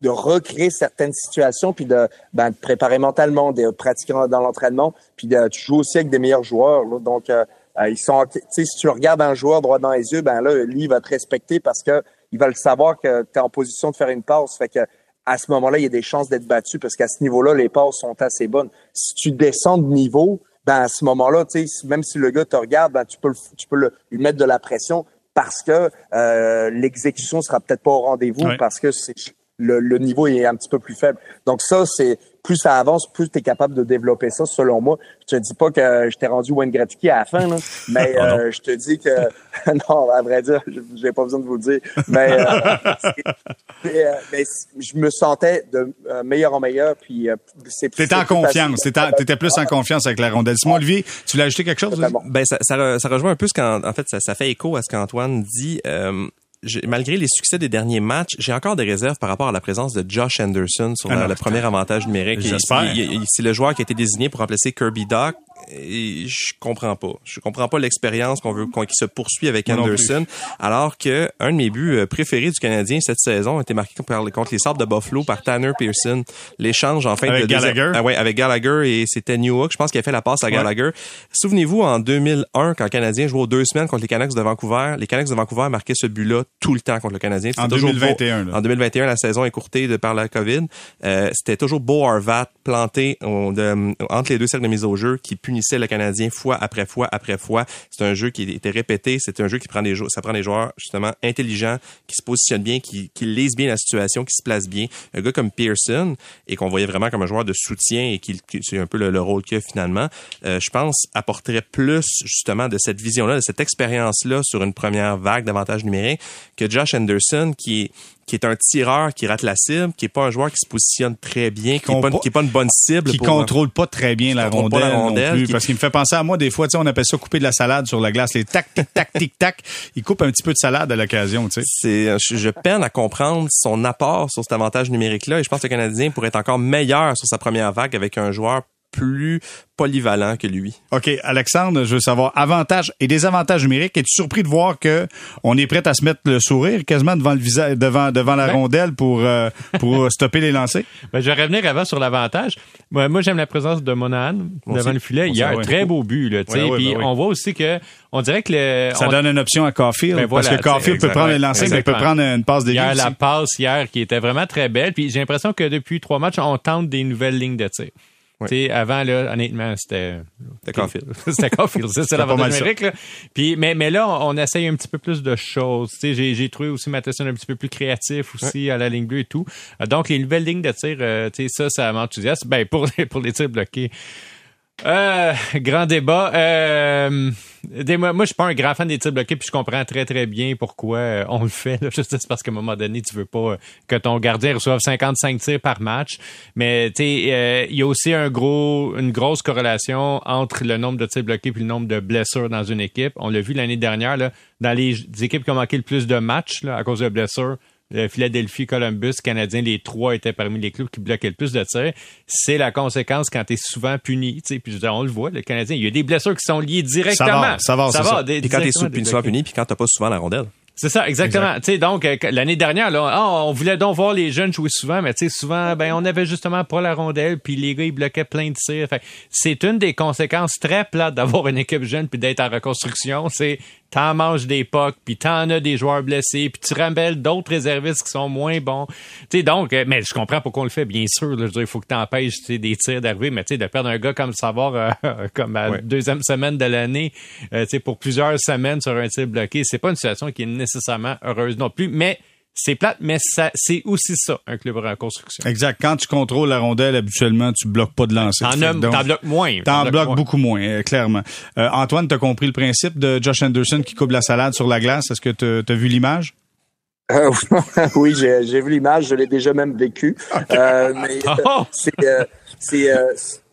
de recréer certaines situations, puis de, ben, préparer mentalement, de pratiquer dans l'entraînement. Puis tu joues aussi avec des meilleurs joueurs. là. Donc, euh, euh, ils sont, si tu regardes un joueur droit dans les yeux, ben là, lui, il va te respecter parce que va le savoir que tu es en position de faire une passe. Fait que à ce moment-là, il y a des chances d'être battu parce qu'à ce niveau-là, les passes sont assez bonnes. Si tu descends de niveau, ben à ce moment-là, même si le gars te regarde, ben tu peux le, tu peux le, lui mettre de la pression parce que euh, l'exécution sera peut-être pas au rendez-vous Ouais. parce que c'est le, le niveau est un petit peu plus faible. Donc ça, c'est plus ça avance, plus tu es capable de développer ça, selon moi. Je te dis pas que je t'ai rendu Wayne Gretzky à la fin, là, mais (laughs) Oh euh, je te dis que (laughs) non, à vrai dire, j'ai pas besoin de vous le dire, mais, euh, (laughs) euh, mais je me sentais de euh, meilleur en meilleur, puis euh, c'est T'étais en plus confiance. T'étais plus en confiance avec la rondelle. Simon Olivier, tu voulais ajouter quelque chose? Ben ça, ça, re- ça rejoint un peu ce qu'en en fait ça, ça fait écho à ce qu'Antoine dit. Malgré les succès des derniers matchs, j'ai encore des réserves par rapport à la présence de Josh Anderson sur Ah le premier avantage numérique. C'est le joueur qui a été désigné pour remplacer Kirby Doc. Et je comprends pas. Je comprends pas l'expérience qu'on veut qu'on qui se poursuit avec Anderson, alors que un de mes buts euh, préférés du Canadien cette saison a été marqué contre les Sabres de Buffalo par Tanner Pearson. L'échange en fin Avec de deuxième- Gallagher. Ah ouais, avec Gallagher et c'était Newhook. Je pense qu'il a fait la passe à Gallagher. Souvenez-vous, en 2001, quand le Canadien jouait aux deux semaines contre les Canucks de Vancouver, les Canucks de Vancouver marquaient ce but-là tout le temps contre le Canadien. En toujours 2021, Beau-. En 2021, la saison écourtée de par la COVID. Euh, c'était toujours Beau Harvat planté de- entre les deux cercles de mise au jeu qui punissait le Canadien fois après fois après fois. C'est un jeu qui était répété. C'est un jeu qui prend des joueurs, ça prend joueurs justement intelligents, qui se positionnent bien, qui, qui lisent bien la situation, qui se placent bien. Un gars comme Pearson et qu'on voyait vraiment comme un joueur de soutien et qui, c'est un peu le, le rôle qu'il a finalement. euh, je pense apporterait plus justement de cette vision-là, de cette expérience-là sur une première vague d'avantages numériques que Josh Anderson qui est qui est un tireur qui rate la cible, qui est pas un joueur qui se positionne très bien, qui est pas, qui est pas une bonne cible qui pour- contrôle pas très bien la rondelle, la rondelle, non plus, qui- parce qu'il me fait penser à moi des fois, tu sais, on appelle ça couper de la salade sur la glace, les tac tic tac (laughs) tic tac, il coupe un petit peu de salade à l'occasion, tu sais. c'est je, je peine à comprendre son apport sur cet avantage numérique là et je pense que le Canadien pourrait être encore meilleur sur sa première vague avec un joueur plus polyvalent que lui. OK, Alexandre, je veux savoir avantages et désavantages numériques. Es-tu surpris de voir que on est prêt à se mettre le sourire quasiment devant le visage, devant devant la Ben. rondelle pour euh, pour stopper les lancers? (laughs) Ben, je vais revenir avant sur l'avantage. Moi, moi, j'aime la présence de Monahan devant le filet. Il y a un ouais. très beau but, là, tu sais. Ouais, ben on voit aussi que, on dirait que le, Ça on- donne une option à Caulfield Ben voilà, parce que Caulfield peut prendre les lancers, mais il peut prendre une passe de Hier, la aussi. passe hier qui était vraiment très belle. Puis j'ai l'impression que depuis trois matchs, on tente des nouvelles lignes de tir. Ouais. Avant, là, honnêtement, c'était... C'était Caulfield. (laughs) c'était Caulfield, ça, c'est l'avantage numérique. Là. Puis, mais, mais là, on, on essaye un petit peu plus de choses. J'ai, j'ai trouvé aussi Matheson un petit peu plus créatif aussi à la ligne bleue et tout. Euh, Donc, les nouvelles lignes de tir, euh, ça, ça m'enthousiasme. Ben, pour, les- pour les tirs bloqués. Euh, grand débat. Euh, moi, moi, je suis pas un grand fan des tirs bloqués, puis je comprends très très bien pourquoi euh, on le fait. Là. (laughs) Juste parce qu'à un moment donné, tu veux pas euh, que ton gardien reçoive 55 tirs par match. Mais tu sais, euh, il y a aussi un gros, une grosse corrélation entre le nombre de tirs bloqués et le nombre de blessures dans une équipe. On l'a vu l'année dernière là, dans les, équipes qui ont manqué le plus de matchs à cause de blessures. Le Philadelphie, Columbus, Canadien, les trois étaient parmi les clubs qui bloquaient le plus de tirs. C'est la conséquence quand tu es souvent puni. tu sais. Puis on le voit, le Canadien, il y a des blessures qui sont liées directement. va, ça va, c'est ça. des- Puis quand sous, des souvent puni, puis quand t'as pas souvent la rondelle. C'est ça, exactement. Tu sais, donc euh, l'année dernière, là, ah, on voulait donc voir les jeunes jouer souvent, mais tu sais, souvent, ben, on avait justement pas la rondelle, puis les gars ils bloquaient plein de tirs. Fait que c'est une des conséquences très plates d'avoir une équipe jeune puis d'être en reconstruction. C'est t'en manges des pucks, puis t'en as des joueurs blessés, puis tu ramènes d'autres réservistes qui sont moins bons. Tu sais, donc, euh, mais je comprends pourquoi on le fait, bien sûr. Là, je veux dire, il faut que t'empêches des tirs d'arriver, mais de perdre un gars comme savoir euh, (laughs) comme à la deuxième semaine de l'année, euh, pour plusieurs semaines sur un tir bloqué, c'est pas une situation qui est nécessairement heureuse non plus, mais c'est plate, mais ça, c'est aussi ça, un club en construction. Exact. Quand tu contrôles la rondelle, habituellement, tu bloques pas de lancer. T'en bloques moins. T'en bloques beaucoup moins, euh, clairement. Euh, Antoine, t'as compris le principe de Josh Anderson qui coupe la salade sur la glace? Est-ce que t'as as vu l'image? Euh, (laughs) oui, j'ai vu l'image. Je l'ai déjà même vécu. Euh, mais oh! c'est c'est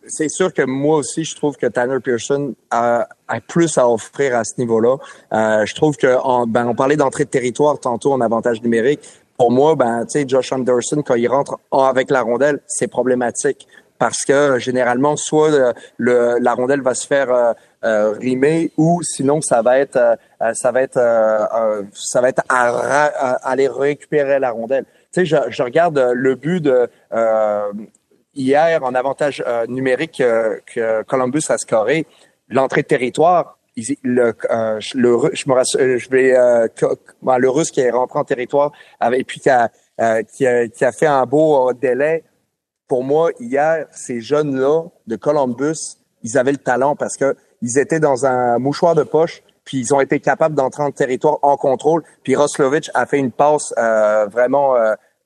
sûr que moi aussi, je trouve que Tanner Pearson a, plus à offrir à ce niveau-là. Euh, je trouve que on, ben, on parlait d'entrée de territoire tantôt en avantage numérique. Pour moi, ben, tu sais, Josh Anderson, quand il rentre avec la rondelle, c'est problématique parce que généralement, soit euh, le, la rondelle va se faire euh, euh rimer ou sinon ça va être ça va être ça va être à, aller récupérer la rondelle. Tu sais, je, je regarde le but de hier en avantage euh, numérique euh, que Columbus a scoré, l'entrée de territoire, le, euh, le, je me je vais, le Russe qui est rentré en territoire et puis qui a, qui a, qui a fait un beau délai. Pour moi, hier, ces jeunes-là de Columbus, ils avaient le talent parce que ils étaient dans un mouchoir de poche, puis ils ont été capables d'entrer en territoire en contrôle. Puis Roslovic a fait une passe vraiment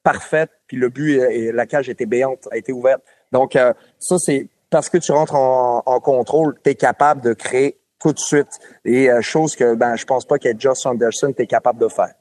parfaite, puis le but et la cage était béante, a été ouverte. Donc, euh, ça, c'est parce que tu rentres en, en contrôle, tu es capable de créer tout de suite. Et euh, chose que ben je pense pas que Josh Anderson est capable de faire.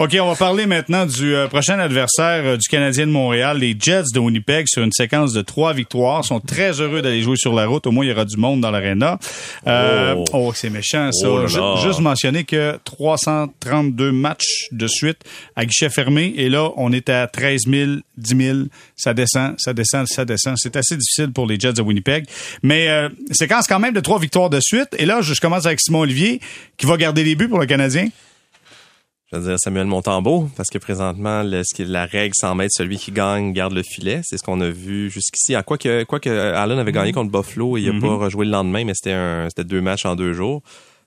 OK, on va parler maintenant du euh, prochain adversaire euh, du Canadien de Montréal, les Jets de Winnipeg, sur une séquence de trois victoires. Ils sont très heureux d'aller jouer sur la route. Au moins, il y aura du monde dans l'aréna. Euh, oh, oh c'est méchant, ça. Oh juste mentionner que 332 matchs de suite à guichet fermé. Et là, on est à 13 000, 10 000. Ça descend, ça descend, ça descend. C'est assez difficile pour les Jets de Winnipeg. Mais euh, séquence quand même de trois victoires de suite. Et là, je commence avec Simon Olivier, qui va garder les buts pour le Canadien je veux dire Samuel Montambeau, parce que présentement, le, ce qui, la règle sans être celui qui gagne garde le filet. C'est ce qu'on a vu jusqu'ici. À quoi que, quoi que Allen avait gagné mm-hmm. contre Buffalo, il n'a mm-hmm. pas rejoué le lendemain, mais c'était un, c'était deux matchs en deux jours.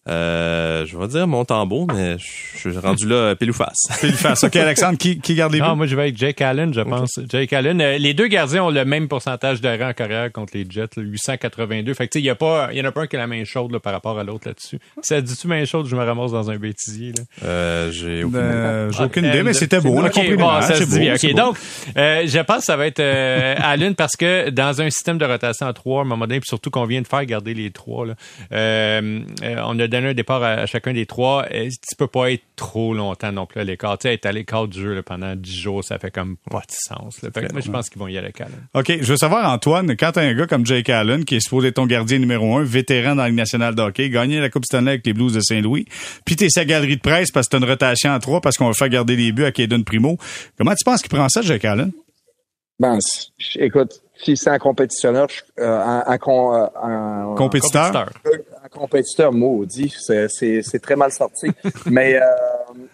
Euh, je vais dire Montembeau, mais je suis rendu là pile ou face. (laughs) Pile ou face. OK, Alexandre, qui, qui garde les buts? Non, moi, je vais avec Jake Allen, je pense. Jake Allen. Euh, les deux gardiens ont le même pourcentage d'arrêt en carrière contre les Jets, 882. Fait que, tu sais, il y a pas, il y en a pas un qui a la main chaude, là, par rapport à l'autre là-dessus. Ça dit-tu main chaude, je me ramasse dans un bêtisier, là? Euh, j'ai aucune, euh, j'ai aucune idée, mais c'était beau. OK, bon, ça se dit OK, donc, euh, je pense que ça va être euh, Allen parce que dans un système de rotation à trois, à un moment donné, puis surtout qu'on vient de faire garder les trois, là, on a donné un départ à chacun des trois, euh, tu peux pas être trop longtemps non plus à l'écart. Tu sais, être à l'écart du jeu pendant dix jours, ça fait comme pas de sens. moi, je pense qu'ils vont y aller calme. OK. Je veux savoir, Antoine, quand t'as un gars comme Jake Allen, qui est supposé être ton gardien numéro un, vétéran dans la Ligue nationale de hockey, gagné la Coupe Stanley avec les Blues de Saint-Louis, puis t'es sa galerie de presse parce que t'as une rotation à trois parce qu'on va faire garder les buts à Kaden Primo. Comment tu penses qu'il prend ça, Jake Allen? Ben, écoute, si c'est un compétitionneur, euh, un, un, un, compétiteur, un compétiteur maudit, c'est très mal sorti. (laughs) Mais euh,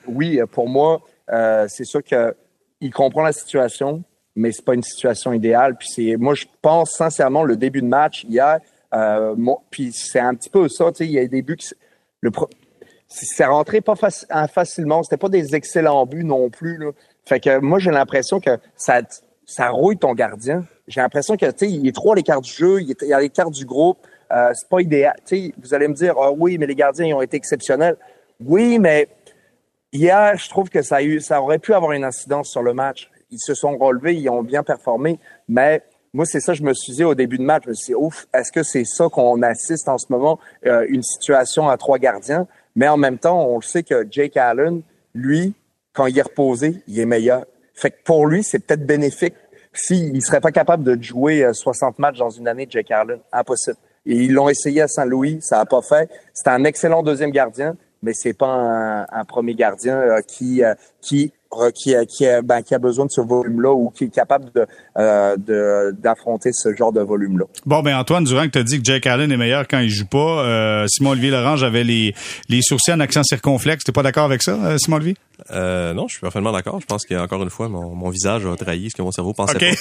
oui, pour moi, euh, c'est sûr que il comprend la situation, mais c'est pas une situation idéale. Puis c'est, moi, je pense sincèrement le début de match hier. Euh, puis c'est un petit peu ça, tu sais, il y a des buts qui, le c'est rentré pas facilement, c'était pas des excellents buts non plus là. Fait que moi j'ai l'impression que ça ça rouille ton gardien. J'ai l'impression que tu sais, il est trop à l'écart du jeu, il est à l'écart du groupe. Euh, c'est pas idéal. vous allez me dire, ah oui, mais les gardiens ils ont été exceptionnels. Oui, mais hier, je trouve que ça, aurait pu avoir une incidence sur le match. Ils se sont relevés, ils ont bien performé, mais moi, c'est ça, je me suis dit au début de match, je me ouf, est-ce que c'est ça qu'on assiste en ce moment, euh, une situation à trois gardiens? Mais en même temps, on le sait que Jake Allen, lui, quand il est reposé, il est meilleur. Fait que pour lui, c'est peut-être bénéfique s'il ne serait pas capable de jouer 60 euh, matchs dans une année, Jake Allen. Impossible. Et ils l'ont essayé à Saint-Louis, ça n'a pas fait. C'est un excellent deuxième gardien, mais c'est pas un, premier gardien euh, qui euh, qui qui, qui, ben, qui a besoin de ce volume-là ou qui est capable de, euh, d'affronter ce genre de volume-là. Bon, ben Antoine, durant que tu as dit que Jake Allen est meilleur quand il joue pas, Simon-Olivier Laurent, j'avais les, les sourcils en accent circonflexe. T'es pas d'accord avec ça, Simon-Olivier? Euh, non, je suis parfaitement d'accord. Je pense qu'encore une fois, mon, mon visage a trahi ce que mon cerveau pensait OK.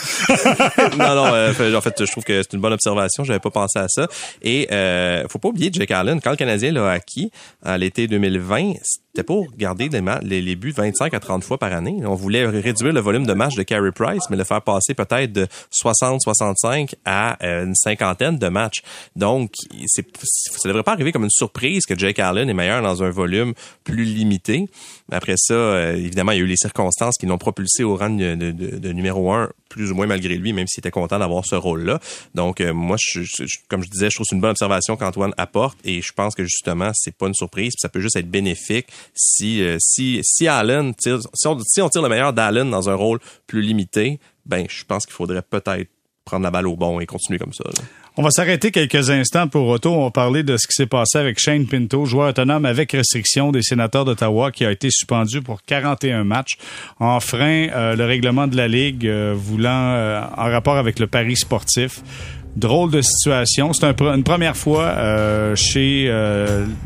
pas. (laughs) non, non, euh, en fait, je trouve que c'est une bonne observation. J'avais pas pensé à ça. Et euh, faut pas oublier Jake Allen. Quand le Canadien l'a acquis à l'été 2020, c'était pour garder les, les, les buts 25 à 30 fois par année. On voulait réduire le volume de matchs de Carey Price, mais le faire passer peut-être de 60-65 à euh, une cinquantaine de matchs. Donc, c'est, ça devrait pas arriver comme une surprise que Jake Allen est meilleur dans un volume plus limité. Après ça, euh, évidemment, il y a eu les circonstances qui l'ont propulsé au rang de, numéro un, plus ou moins malgré lui, même s'il était content d'avoir ce rôle-là. Donc, euh, moi, comme je disais, je trouve que c'est une bonne observation qu'Antoine apporte et je pense que justement, c'est pas une surprise, ça peut juste être bénéfique si euh, si si Allen tire, si on, tire le meilleur d'Allen dans un rôle plus limité, ben je pense qu'il faudrait peut-être prendre la balle au bon et continuer comme ça. On va s'arrêter quelques instants pour auto. On va parler de ce qui s'est passé avec Shane Pinto, joueur autonome avec restriction des sénateurs d'Ottawa, qui a été suspendu pour 41 matchs, enfreint euh, le règlement de la Ligue, euh, voulant, euh, en rapport avec le pari sportif. Drôle de situation. C'est une première fois euh, chez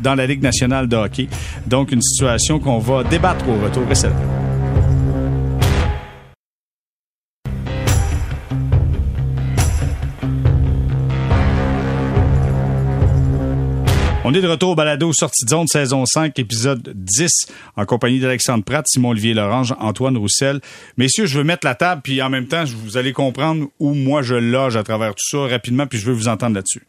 dans la Ligue nationale de hockey. Donc, une situation qu'on va débattre au retour. Restez On est de retour au balado Sortie de zone saison 5, épisode 10, en compagnie d'Alexandre Pratt, Simon-Olivier Lorange, Antoine Roussel. Messieurs, je veux mettre la table, puis en même temps, vous allez comprendre où moi je loge à travers tout ça rapidement, puis je veux vous entendre là-dessus.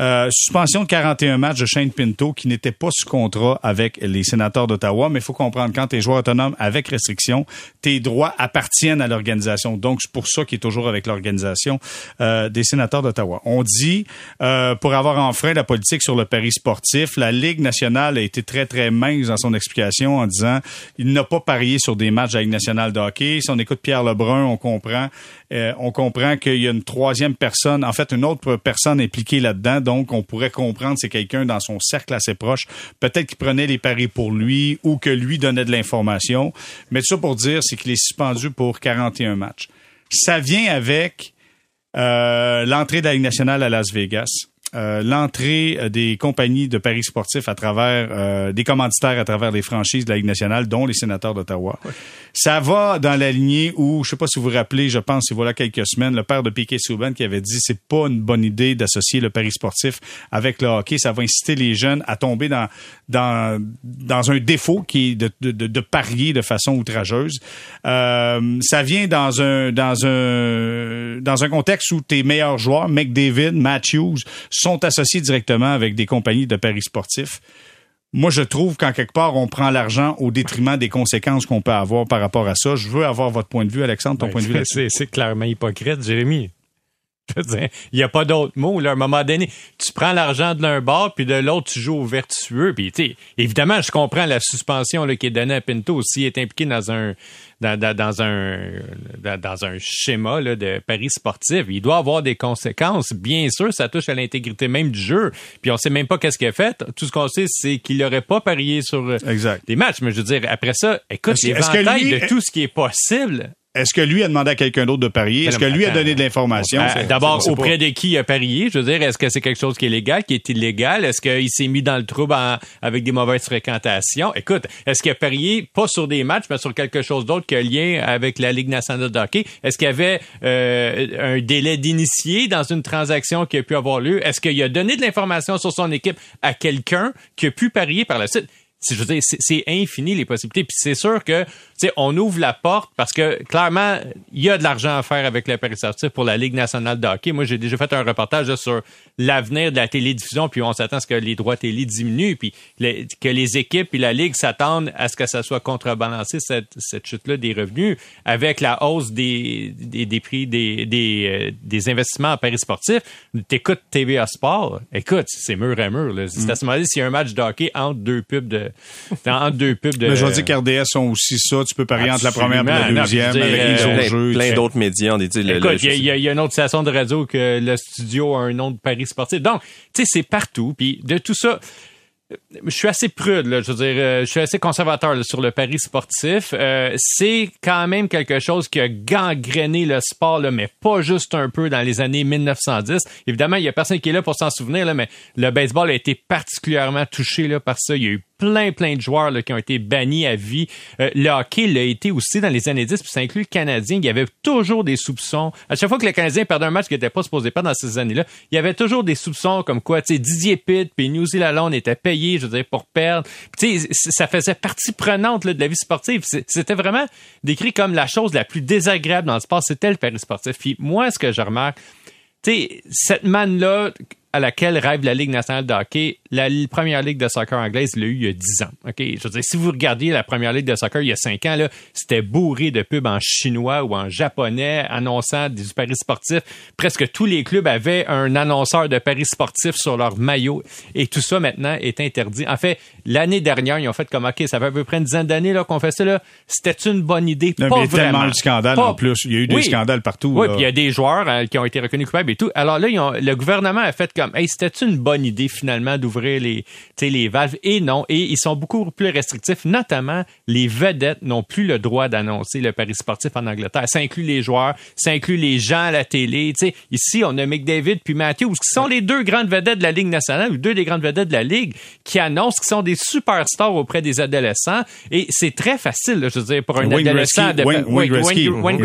Euh, suspension de 41 matchs de Shane Pinto qui n'était pas sous contrat avec les sénateurs d'Ottawa, mais il faut comprendre quand tu es joueur autonome avec restriction, tes droits appartiennent à l'organisation. Donc, c'est pour ça qu'il est toujours avec l'organisation euh, des sénateurs d'Ottawa. On dit, euh, pour avoir enfreint la politique sur le pari sportif, la Ligue nationale a été très, très mince dans son explication en disant il n'a pas parié sur des matchs de la Ligue nationale de hockey. Si on écoute Pierre Lebrun, on comprend, euh, on comprend qu'il y a une troisième personne, en fait, une autre personne impliquée là-dedans. Donc, on pourrait comprendre c'est quelqu'un dans son cercle assez proche. Peut-être qu'il prenait les paris pour lui ou que lui donnait de l'information. Mais tout ça pour dire, c'est qu'il est suspendu pour 41 matchs. Ça vient avec euh, l'entrée de la Ligue nationale à Las Vegas. euh, l'entrée des compagnies de paris sportifs à travers euh, des commanditaires à travers les franchises de la Ligue nationale, dont les sénateurs d'Ottawa. Ça va dans la lignée où, je sais pas si vous vous rappelez, je pense, il voilà quelques semaines, le père de Piquet Souban qui avait dit c'est pas une bonne idée d'associer le pari sportif avec le hockey. Ça va inciter les jeunes à tomber dans dans dans un défaut qui est de, de, de, parier de façon outrageuse. Euh, ça vient dans un dans un dans un contexte où tes meilleurs joueurs, McDavid, Matthews, sont associés directement avec des compagnies de paris sportifs. Moi, je trouve qu'en quelque part, on prend l'argent au détriment des conséquences qu'on peut avoir par rapport à ça. Je veux avoir votre point de vue, Alexandre, ton Ben, point de vue c'est clairement hypocrite, Jérémy. (laughs) Il n'y a pas d'autre mot. Là, à un moment donné, tu prends l'argent de l'un bord, puis de l'autre, tu joues au vertueux. Puis, évidemment, je comprends la suspension là, qui est donnée à Pinto s'il est impliqué dans un dans, dans, dans un dans, dans un schéma là, de paris sportif. Il doit avoir des conséquences. Bien sûr, ça touche à l'intégrité même du jeu. Puis on sait même pas qu'est-ce qu'il a fait. Tout ce qu'on sait, c'est qu'il n'aurait pas parié sur euh, Exact. des matchs. Mais je veux dire, après ça, écoute, que lui- de tout ce qui est possible. Est-ce que lui a demandé à quelqu'un d'autre de parier? Est-ce que lui a donné de l'information? Euh, D'abord, auprès de qui il a parié? Je veux dire, est-ce que c'est quelque chose qui est légal, qui est illégal? Est-ce qu'il s'est mis dans le trouble en- avec des mauvaises fréquentations? Écoute, est-ce qu'il a parié pas sur des matchs, mais sur quelque chose d'autre qui a lien avec la Ligue nationale de hockey? Est-ce qu'il y avait euh, un délai d'initié dans une transaction qui a pu avoir lieu? Est-ce qu'il a donné de l'information sur son équipe à quelqu'un qui a pu parier par la suite? C'est- je veux dire, c'est infini les possibilités. Puis c'est sûr que, tu sais, on ouvre la porte parce que clairement, il y a de l'argent à faire avec le Paris sportif pour la Ligue nationale de hockey. Moi, j'ai déjà fait un reportage là, sur l'avenir de la télédiffusion, puis on s'attend à ce que les droits télé diminuent, puis les- que les équipes et la Ligue s'attendent à ce que ça soit contrebalancé, cette, cette chute-là des revenus, avec la hausse des, des, des prix des, des, euh, des investissements en Paris sportif. T'écoutes TVA Sport, écoute, c'est mur à mur. Là. C'est à ce moment-là, s'il y a un match de hockey entre deux pubs de... entre deux pubs de... Mais je vais dire qu'RDS sont aussi ça. Tu peux parier entre la première et la. Non, deuxième veux avec les euh, plein, jeux. plein d'autres médias. On dit, le- Écoute, il y, a- y une autre station de radio que le studio a un nom de Paris sportif. Donc, tu sais, c'est partout. Puis de tout ça, je suis assez prude, là, je veux dire, euh, je suis assez conservateur là, sur le pari sportif. Euh, c'est quand même quelque chose qui a gangréné le sport, là, mais pas juste un peu dans les années 1910. Évidemment, il y a personne qui est là pour s'en souvenir, là, mais le baseball a été particulièrement touché là, par ça. Il y a eu plein, plein de joueurs là, qui ont été bannis à vie. Euh, le hockey l'a été aussi dans les années 10, puis ça inclut le Canadien. Il y avait toujours des soupçons. À chaque fois que le Canadien perdait un match qui n'était pas supposé perdre dans ces années-là, il y avait toujours des soupçons comme quoi, tu sais, Didier Pitt puis New Zealand était payé, je veux dire, pour perdre. Tu sais, ça faisait partie prenante là, de la vie sportive. C'était vraiment décrit comme la chose la plus désagréable dans le sport. C'était le paris sportif. Puis moi, ce que je remarque, tu sais, cette manne-là, à laquelle rêve la Ligue nationale de hockey, la première ligue de soccer anglaise l'a eu il y a 10 ans. OK, je veux dire si vous regardiez la première ligue de soccer il y a 5 ans là, c'était bourré de pubs en chinois ou en japonais annonçant des paris sportifs. Presque tous les clubs avaient un annonceur de paris sportifs sur leur maillot et tout ça maintenant est interdit. En fait, l'année dernière, ils ont fait comme OK, ça fait à peu près une dizaine d'années là qu'on fait ça là, c'était une bonne idée non, pas mais il y a vraiment. tellement de scandales en plus, il y a eu des Oui. scandales partout. Oui, puis il y a des joueurs euh, qui ont été reconnus coupables et tout. Alors là, ils ont- le gouvernement a fait comme, hey, c'était une bonne idée finalement d'ouvrir les, les valves et non. Et ils sont beaucoup plus restrictifs. Notamment, les vedettes n'ont plus le droit d'annoncer le paris sportif en Angleterre. Ça inclut les joueurs, ça inclut les gens à la télé. Ici, on a McDavid puis Matthews, qui sont les deux grandes vedettes de la Ligue nationale ou deux des grandes vedettes de la Ligue, qui annoncent qu'ils sont des superstars auprès des adolescents. Et c'est très facile, là, je veux dire, pour un Wayne adolescent Wayne- Wayne.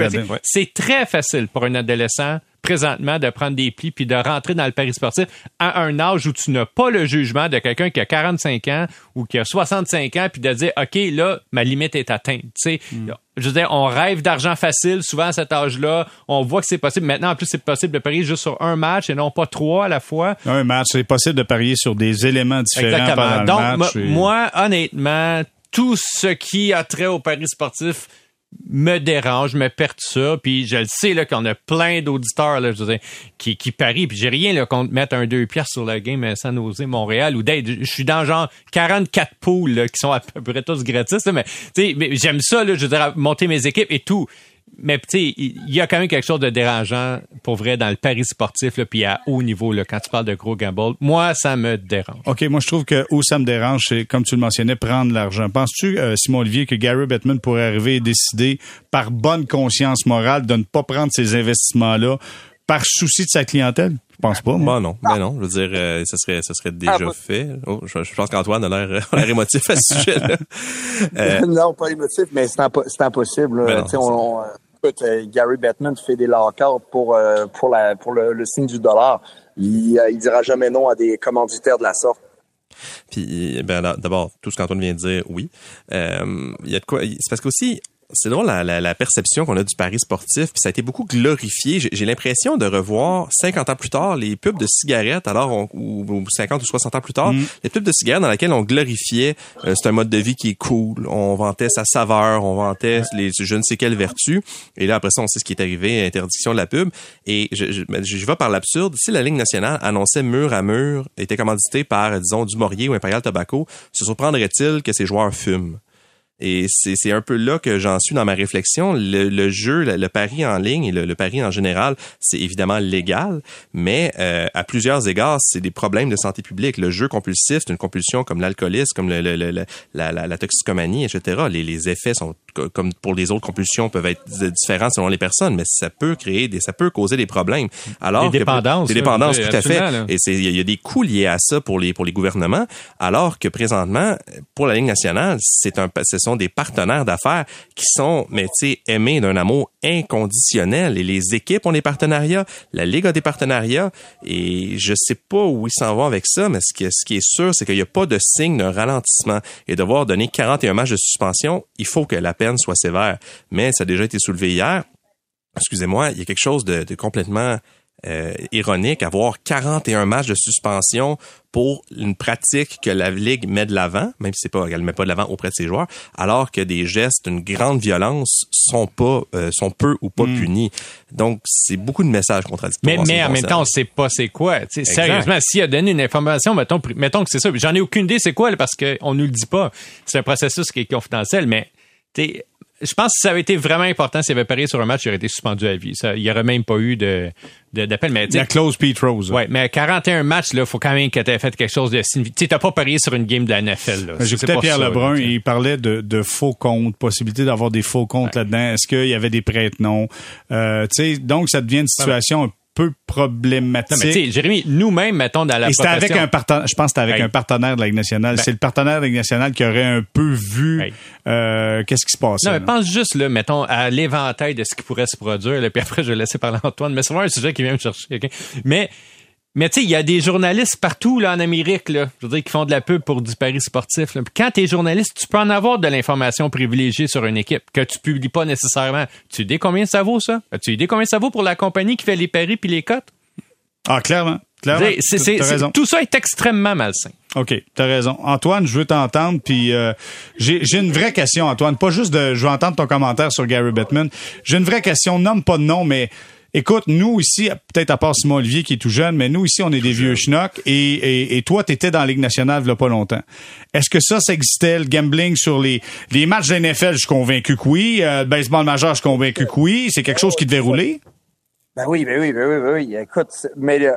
C'est très facile pour un adolescent présentement de prendre des plis puis de rentrer dans le paris sportif à un âge où tu n'as pas le jugement de quelqu'un qui a 45 ans ou qui a 65 ans puis de dire OK là ma limite est atteinte tu sais Mm. je veux dire on rêve d'argent facile souvent à cet âge-là on voit que c'est possible maintenant en plus c'est possible de parier juste sur un match et non pas trois à la fois Un match, c'est possible de parier sur des éléments différents pendant le donc, match. mo- et- moi, honnêtement, tout ce qui a trait au paris sportif me dérange, me perturbe, puis je le sais là qu'on a plein d'auditeurs là, je veux qui, qui parient, puis j'ai rien là contre mettre un deux pièces sur la game sans oser Montréal ou d'être, je suis dans genre 44 poules là, qui sont à peu près tous gratis, là, mais tu j'aime ça là, je veux dire, monter mes équipes et tout. Mais tu sais, il y a quand même quelque chose de dérangeant pour vrai dans le paris sportif là, puis à haut niveau là, quand tu parles de gros gamble. Moi, ça me dérange. OK, moi je trouve que où ça me dérange, c'est comme tu le mentionnais, prendre l'argent. Penses-tu, euh, Simon Olivier, que Gary Bettman pourrait arriver et décider par bonne conscience morale de ne pas prendre ces investissements-là par souci de sa clientèle? Je pense pas, moi. Bon, non, ben non. Je veux dire, euh, ça serait, ça serait déjà Ah, fait. Oh, je, je pense qu'Antoine a l'air, a l'air émotif à ce sujet-là. (laughs) Euh, non, pas émotif, mais c'est impo- c'est impossible. Ben non, on- on- écoute, euh, Gary Bettman fait des lockouts pour euh, pour le, signe du dollar. Il, euh, il dira jamais non à des commanditaires de la sorte. Puis, ben, d'abord, tout ce qu'Antoine vient de dire, oui. Y a de quoi. C'est parce qu'aussi, c'est drôle la, la, la perception qu'on a du pari sportif, puis ça a été beaucoup glorifié. J'ai l'impression de revoir 50 ans plus tard les pubs de cigarettes, alors on- ou, ou 50 ou 60 ans plus tard, les pubs de cigarettes dans lesquelles on glorifiait euh, c'est un mode de vie qui est cool, on vantait sa saveur, on vantait les je ne sais quelles vertus. Et là après ça, on sait ce qui est arrivé, interdiction de la pub. Et je, je, ben, je vais par l'absurde. Si la Ligue nationale annonçait mur à mur, était commandité par disons du Maurier ou Imperial Tobacco, se surprendrait-il que ces joueurs fument? Et c'est un peu là que j'en suis dans ma réflexion. Le, le jeu, le, pari en ligne et le, le pari en général, c'est évidemment légal, mais euh, à plusieurs égards, c'est des problèmes de santé publique. Le jeu compulsif, c'est une compulsion comme l'alcoolisme, comme la, la, la toxicomanie, etc. Les, les effets sont comme pour les autres compulsions peuvent être d- différents selon les personnes, mais ça peut créer des, ça peut causer des problèmes. Alors Des que- dépendances, des dépendances, oui, tout à fait. là. Et c'est il y, a- des coûts liés à ça pour les pour les gouvernements, alors que présentement pour la Ligue nationale, c'est un ce sont des partenaires d'affaires qui sont mais tu sais aimés d'un amour inconditionnel et les équipes ont des partenariats, la Ligue a des partenariats et je sais pas où ils s'en vont avec ça, mais ce qui, ce qui est sûr, c'est qu'il n'y a pas de signe d'un ralentissement et devoir donner 41 matchs de suspension, il faut que la peine soit sévère. Mais ça a déjà été soulevé hier excusez-moi, il y a quelque chose de, de complètement euh, ironique à voir 41 matchs de suspension pour une pratique que la Ligue met de l'avant, même si c'est pas qu'elle met pas de l'avant auprès de ses joueurs, alors que des gestes d'une grande violence sont pas euh, sont peu ou pas punis. Donc c'est beaucoup de messages contradictoires. Mais, mais en me même temps, on sait pas c'est quoi. Sérieusement, s'il a donné une information, mettons, mettons que c'est ça. J'en ai aucune idée c'est quoi, parce qu'on nous le dit pas. C'est un processus qui est confidentiel, mais je pense que si ça avait été vraiment important, s'il avait parié sur un match, il aurait été suspendu à vie. Ça, il n'y aurait même pas eu de, de- d'appel. Mais, La clause Pete Rose. ouais, mais à 41 matchs, là, faut quand même que tu aies fait quelque chose de significatif. Tu t'as pas parié sur une game de la NFL, J'écoutais Pierre ça, Lebrun il parlait de, de faux comptes, possibilité d'avoir des faux comptes là-dedans. Est-ce qu'il y avait des prête-noms? Euh, tu sais, donc, ça devient une situation peu problématique. Non, mais Jérémy, nous-mêmes, mettons, dans la Et c'était avec un partenaire, je pense que c'était avec Hey. un partenaire de la Ligue nationale. Ben- c'est le partenaire de la Ligue nationale qui aurait un peu vu Hey. euh, qu'est-ce qui se passait. Non, mais là. pense juste, là, mettons, à l'éventail de ce qui pourrait se produire, là, puis après, je vais laisser parler Antoine, mais c'est vraiment un sujet qui vient me chercher, OK? Mais, mais tu sais, il y a des journalistes partout, là, en Amérique, là, je veux dire, qui font de la pub pour du pari sportif, là. Puis quand t'es journaliste, tu peux en avoir de l'information privilégiée sur une équipe que tu publies pas nécessairement. Tu idée combien ça vaut, ça? As-tu idée combien ça vaut pour la compagnie qui fait les paris puis les cotes? Ah, clairement. Clairement. c'est- c'est- c'est- tout ça est extrêmement malsain. OK, t'as raison. Antoine, je veux t'entendre, puis euh, j'ai j'ai une vraie question, Antoine. Pas juste de... Je veux entendre ton commentaire sur Gary Bettman. J'ai une vraie question, nomme pas de nom, mais... Écoute, nous ici, peut-être à part Simon Olivier qui est tout jeune, mais nous ici, on est des vieux schnocks et, et, et toi, tu étais dans la Ligue nationale il y a pas longtemps. Est-ce que ça, ça existait, le gambling sur les, les matchs de NFL? Je suis convaincu que oui. Euh, baseball majeur, je suis convaincu que oui. C'est quelque chose qui devait rouler? Ben oui, ben oui, ben oui, ben oui. Écoute, mais le-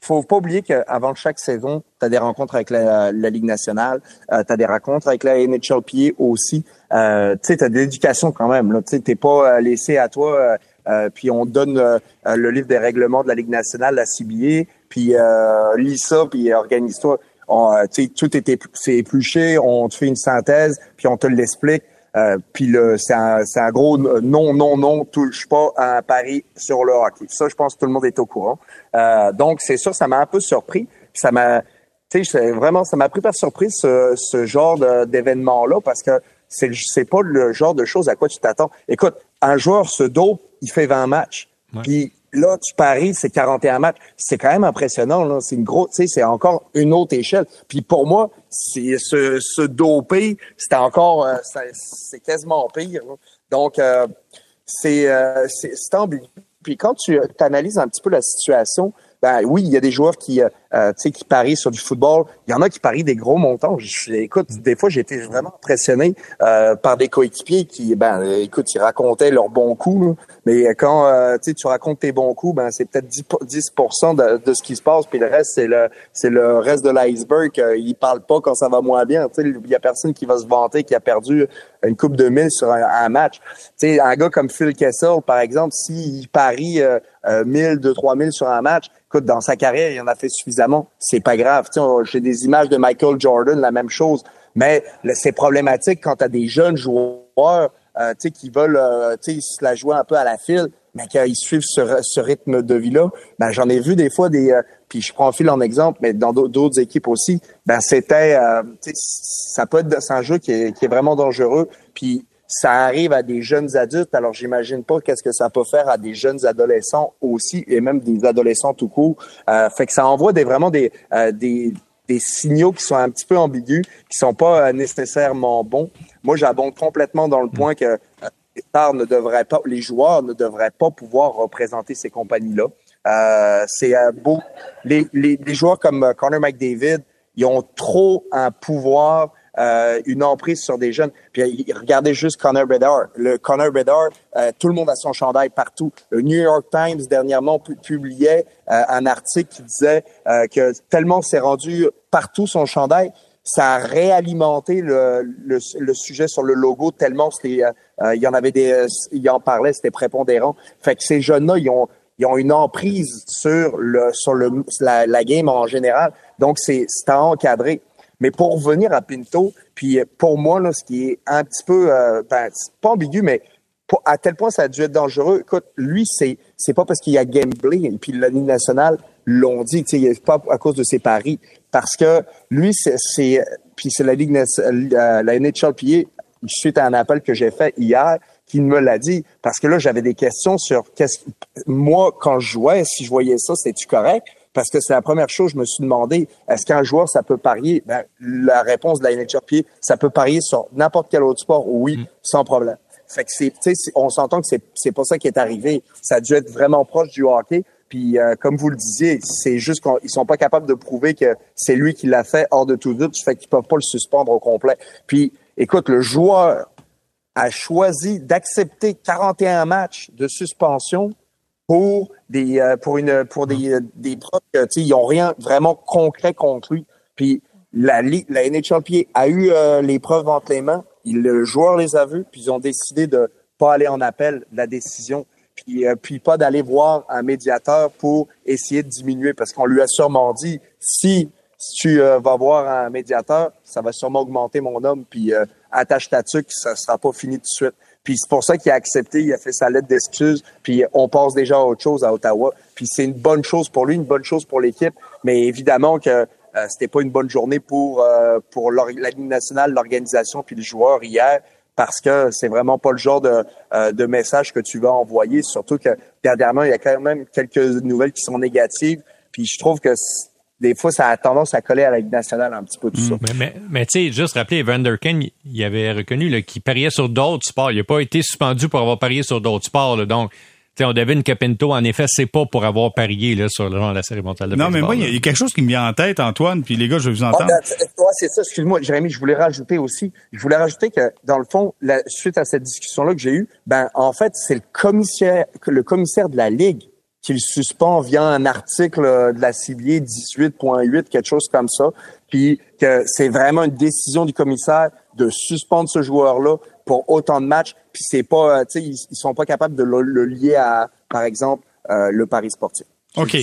faut pas oublier qu'avant chaque saison, tu as des rencontres avec la, la Ligue nationale, euh, tu as des rencontres avec la NHLPA aussi. Euh, tu sais, tu as de l'éducation quand même. Tu t'es pas euh, laissé à toi, euh, puis on donne euh, euh, le livre des règlements de la Ligue nationale, la CBA, puis euh, lis ça, puis organise-toi. Euh, tout est épl- c'est épluché, on te fait une synthèse, puis on te l'explique. Euh, puis le, c'est un, un gros non, non, non, touche pas à un pari sur le hockey. Ça, je pense que tout le monde est au courant. Euh, donc, c'est sûr, ça m'a un peu surpris. Ça m'a, tu sais, vraiment, ça m'a pris par surprise ce, ce genre d'événement-là parce que c'est, c'est pas le genre de choses à quoi tu t'attends. Écoute, un joueur se dope, il fait 20 matchs. Puis là, tu paries, c'est 41 matchs. C'est quand même impressionnant. Là. C'est une grosse, tu sais, c'est encore une autre échelle. Puis pour moi, c'est se, se doper, c'était encore, euh, c'est, c'est quasiment pire. là. Donc, euh, c'est, euh, c'est, c'est ambigu. Puis quand tu analyses un petit peu la situation, ben oui, il y a des joueurs qui, euh, euh, qui parient sur du football. Il y en a qui parient des gros montants. Je, écoute, des fois, j'ai été vraiment impressionné euh, par des coéquipiers qui, ben, euh, écoute, ils racontaient leurs bons coups. Mais quand euh, tu racontes tes bons coups, ben c'est peut-être 10, 10% de, ce qui se passe, puis le reste, c'est le, c'est le reste de l'iceberg. Ils parlent pas quand ça va moins bien. Il y a personne qui va se vanter qui a perdu une coupe de mille sur un, match. Tu sais, un gars comme Phil Kessel, par exemple, s'il parie euh, euh, 1000, 2, 3000 sur un match, écoute, dans sa carrière, il en a fait suffisamment. C'est pas grave. J'ai des images de Michael Jordan, la même chose. Mais c'est problématique quand tu as des jeunes joueurs euh, qui veulent euh, se la jouer un peu à la file, mais qu'ils suivent ce, rythme de vie-là. Ben, j'en ai vu des fois des. euh, puis je prends Phil en exemple, mais dans d'autres- équipes aussi, ben c'était. euh, ça peut être un jeu qui est, qui est vraiment dangereux. Puis ça arrive à des jeunes adultes, alors j'imagine pas qu'est-ce que ça peut faire à des jeunes adolescents aussi, et même des adolescents tout court. Euh, fait que ça envoie des vraiment des, euh, des, des signaux qui sont un petit peu ambigus, qui sont pas euh, nécessairement bons. Moi, j'abonde complètement dans le point que euh, les ne devraient pas, les joueurs ne devraient pas pouvoir représenter ces compagnies-là. Euh, c'est beau. Les, les, les joueurs comme Connor McDavid, ils ont trop un pouvoir, euh, une emprise sur des jeunes. Puis euh, regardez juste Connor Bedard. Le Connor Bedard, euh, tout le monde a son chandail partout. Le New York Times dernièrement pu- publiait un article qui disait que tellement c'est rendu partout son chandail, ça a réalimenté le, le, sujet sur le logo tellement c'était, il y en avait des, il en parlait, c'était prépondérant. Fait que ces jeunes-là, ils ont ils ont une emprise sur le sur le la, game en général. Donc c'est c'est à. Mais pour revenir à Pinto, puis pour moi là, ce qui est un petit peu euh, ben, pas ambigu, mais à tel point ça a dû être dangereux. Écoute, lui c'est c'est pas parce qu'il y a gamblé et puis la Ligue nationale l'ont dit, tu sais, pas à cause de ses paris, parce que lui c'est puis c'est la Ligue euh, la NHLPA suite à un appel que j'ai fait hier qui me l'a dit. Parce que là j'avais des questions sur qu'est-ce moi quand je jouais si je voyais ça c'était tu correct? Parce que c'est la première chose je me suis demandé est-ce qu'un joueur ça peut parier? Ben, la réponse de la NHLPA ça peut parier sur n'importe quel autre sport oui sans problème. Fait que c'est- on s'entend que c'est c'est pas ça qui est arrivé. Ça a dû être vraiment proche du hockey. Puis euh, comme vous le disiez, c'est juste qu'ils sont pas capables de prouver que c'est lui qui l'a fait hors de tout doute, fait qu'ils peuvent pas le suspendre au complet. Puis écoute, le joueur a choisi d'accepter 41 matchs de suspension pour des euh, pour une pour des euh, des preuves que tu sais ils ont rien vraiment concret contre lui. Puis la la NHLPA a eu euh, les preuves entre les mains, il, le joueur les a vues, puis ils ont décidé de pas aller en appel de la décision. Puis puis, euh, puis pas d'aller voir un médiateur pour essayer de diminuer, parce qu'on lui a sûrement dit, si, tu euh, vas voir un médiateur, ça va sûrement augmenter mon homme, puis euh, attache ta tuque, ça sera pas fini tout de suite. Puis c'est pour ça qu'il a accepté, il a fait sa lettre d'excuse, puis on passe déjà à autre chose à Ottawa. Puis c'est une bonne chose pour lui, une bonne chose pour l'équipe, mais évidemment que euh, c'était pas une bonne journée pour pour la Ligue nationale, l'organisation puis le joueur hier parce que c'est vraiment pas le genre de, euh, de message que tu vas envoyer, surtout que dernièrement, il y a quand même quelques nouvelles qui sont négatives. Puis je trouve que des fois, ça a tendance à coller à la Ligue nationale un petit peu tout ça. Mm. Mais, mais, tu sais, juste rappeler, Evander King, il avait reconnu qu'il pariait sur d'autres sports. Il n'a pas été suspendu pour avoir parié sur d'autres sports. Là. Donc, on devine que Pinto, en effet, c'est pas pour avoir parié là, sur le, la série mondiale de Non, mais moi, il y, a quelque chose qui me vient en tête, Antoine, puis les gars, je vais vous ah, entendre. Ben, c'est ça, excuse-moi, Jérémy, je voulais rajouter aussi, je voulais rajouter que, dans le fond, la, suite à cette discussion-là que j'ai eue, ben, en fait, c'est le commissaire, le commissaire de la Ligue qui le suspend via un article de la civier 18.8, quelque chose comme ça, puis que c'est vraiment une décision du commissaire de suspendre ce joueur-là pour autant de matchs, puis c'est pas, euh, tu sais, ils, ils, sont pas capables de le lier à par exemple, euh, le pari sportif. OK.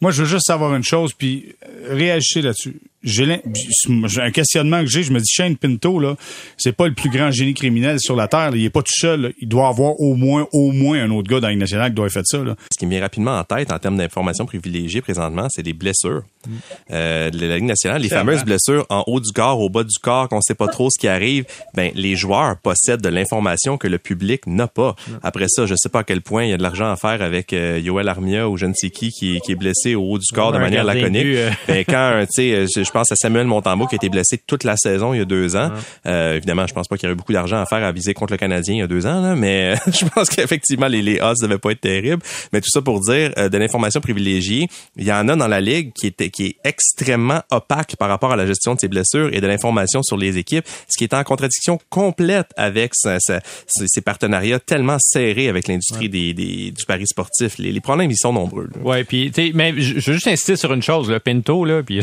Moi, je veux juste savoir une chose, puis euh, réagissez là-dessus j'ai un questionnement que j'ai, je me dis Shane Pinto là, c'est pas le plus grand génie criminel sur la terre, il est pas tout seul, il doit avoir au moins au moins un autre gars dans la nationale qui doit avoir fait ça là. Ce qui me vient rapidement en tête en termes d'informations privilégiées présentement, c'est les blessures. Mm. Euh, de la Ligue nationale, les fameuses blessures en haut du corps, au bas du corps, qu'on sait pas trop ce qui arrive, ben les joueurs possèdent de l'information que le public n'a pas. Mm. Après ça, je sais pas à quel point il y a de l'argent à faire avec euh, Yoel Armia ou je ne sais qui qui, est blessé au haut du corps de manière laconique. Euh. ben quand tu sais je pense à Samuel Montembeau qui a été blessé toute la saison il y a deux ans. Euh, évidemment, je pense pas qu'il y aurait beaucoup d'argent à faire à viser contre le Canadien il y a deux ans, là, mais (laughs) je pense qu'effectivement les, les odds devaient pas être terribles. Mais tout ça pour dire euh, de l'information privilégiée, il y en a dans la ligue qui est qui est extrêmement opaque par rapport à la gestion de ses blessures et de l'information sur les équipes, ce qui est en contradiction complète avec ces partenariats tellement serrés avec l'industrie des, des, du pari sportif. Les, les problèmes ils sont nombreux. Là. Ouais, puis mais je veux juste insister sur une chose, le Pinto là, puis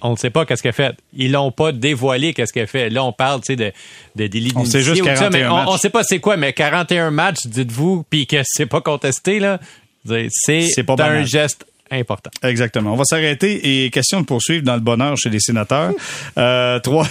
on ne sait pas qu'est-ce qu'elle fait. Ils l'ont pas dévoilé qu'est-ce qu'elle fait. Là, on parle, de, de délit On sait juste 41 mais on, ne sait pas c'est quoi, mais 41 matchs, dites-vous, puis que c'est pas contesté, là. C'est un geste important. Exactement. On va s'arrêter et question de poursuivre dans le bonheur chez les sénateurs. (laughs) Euh, trois,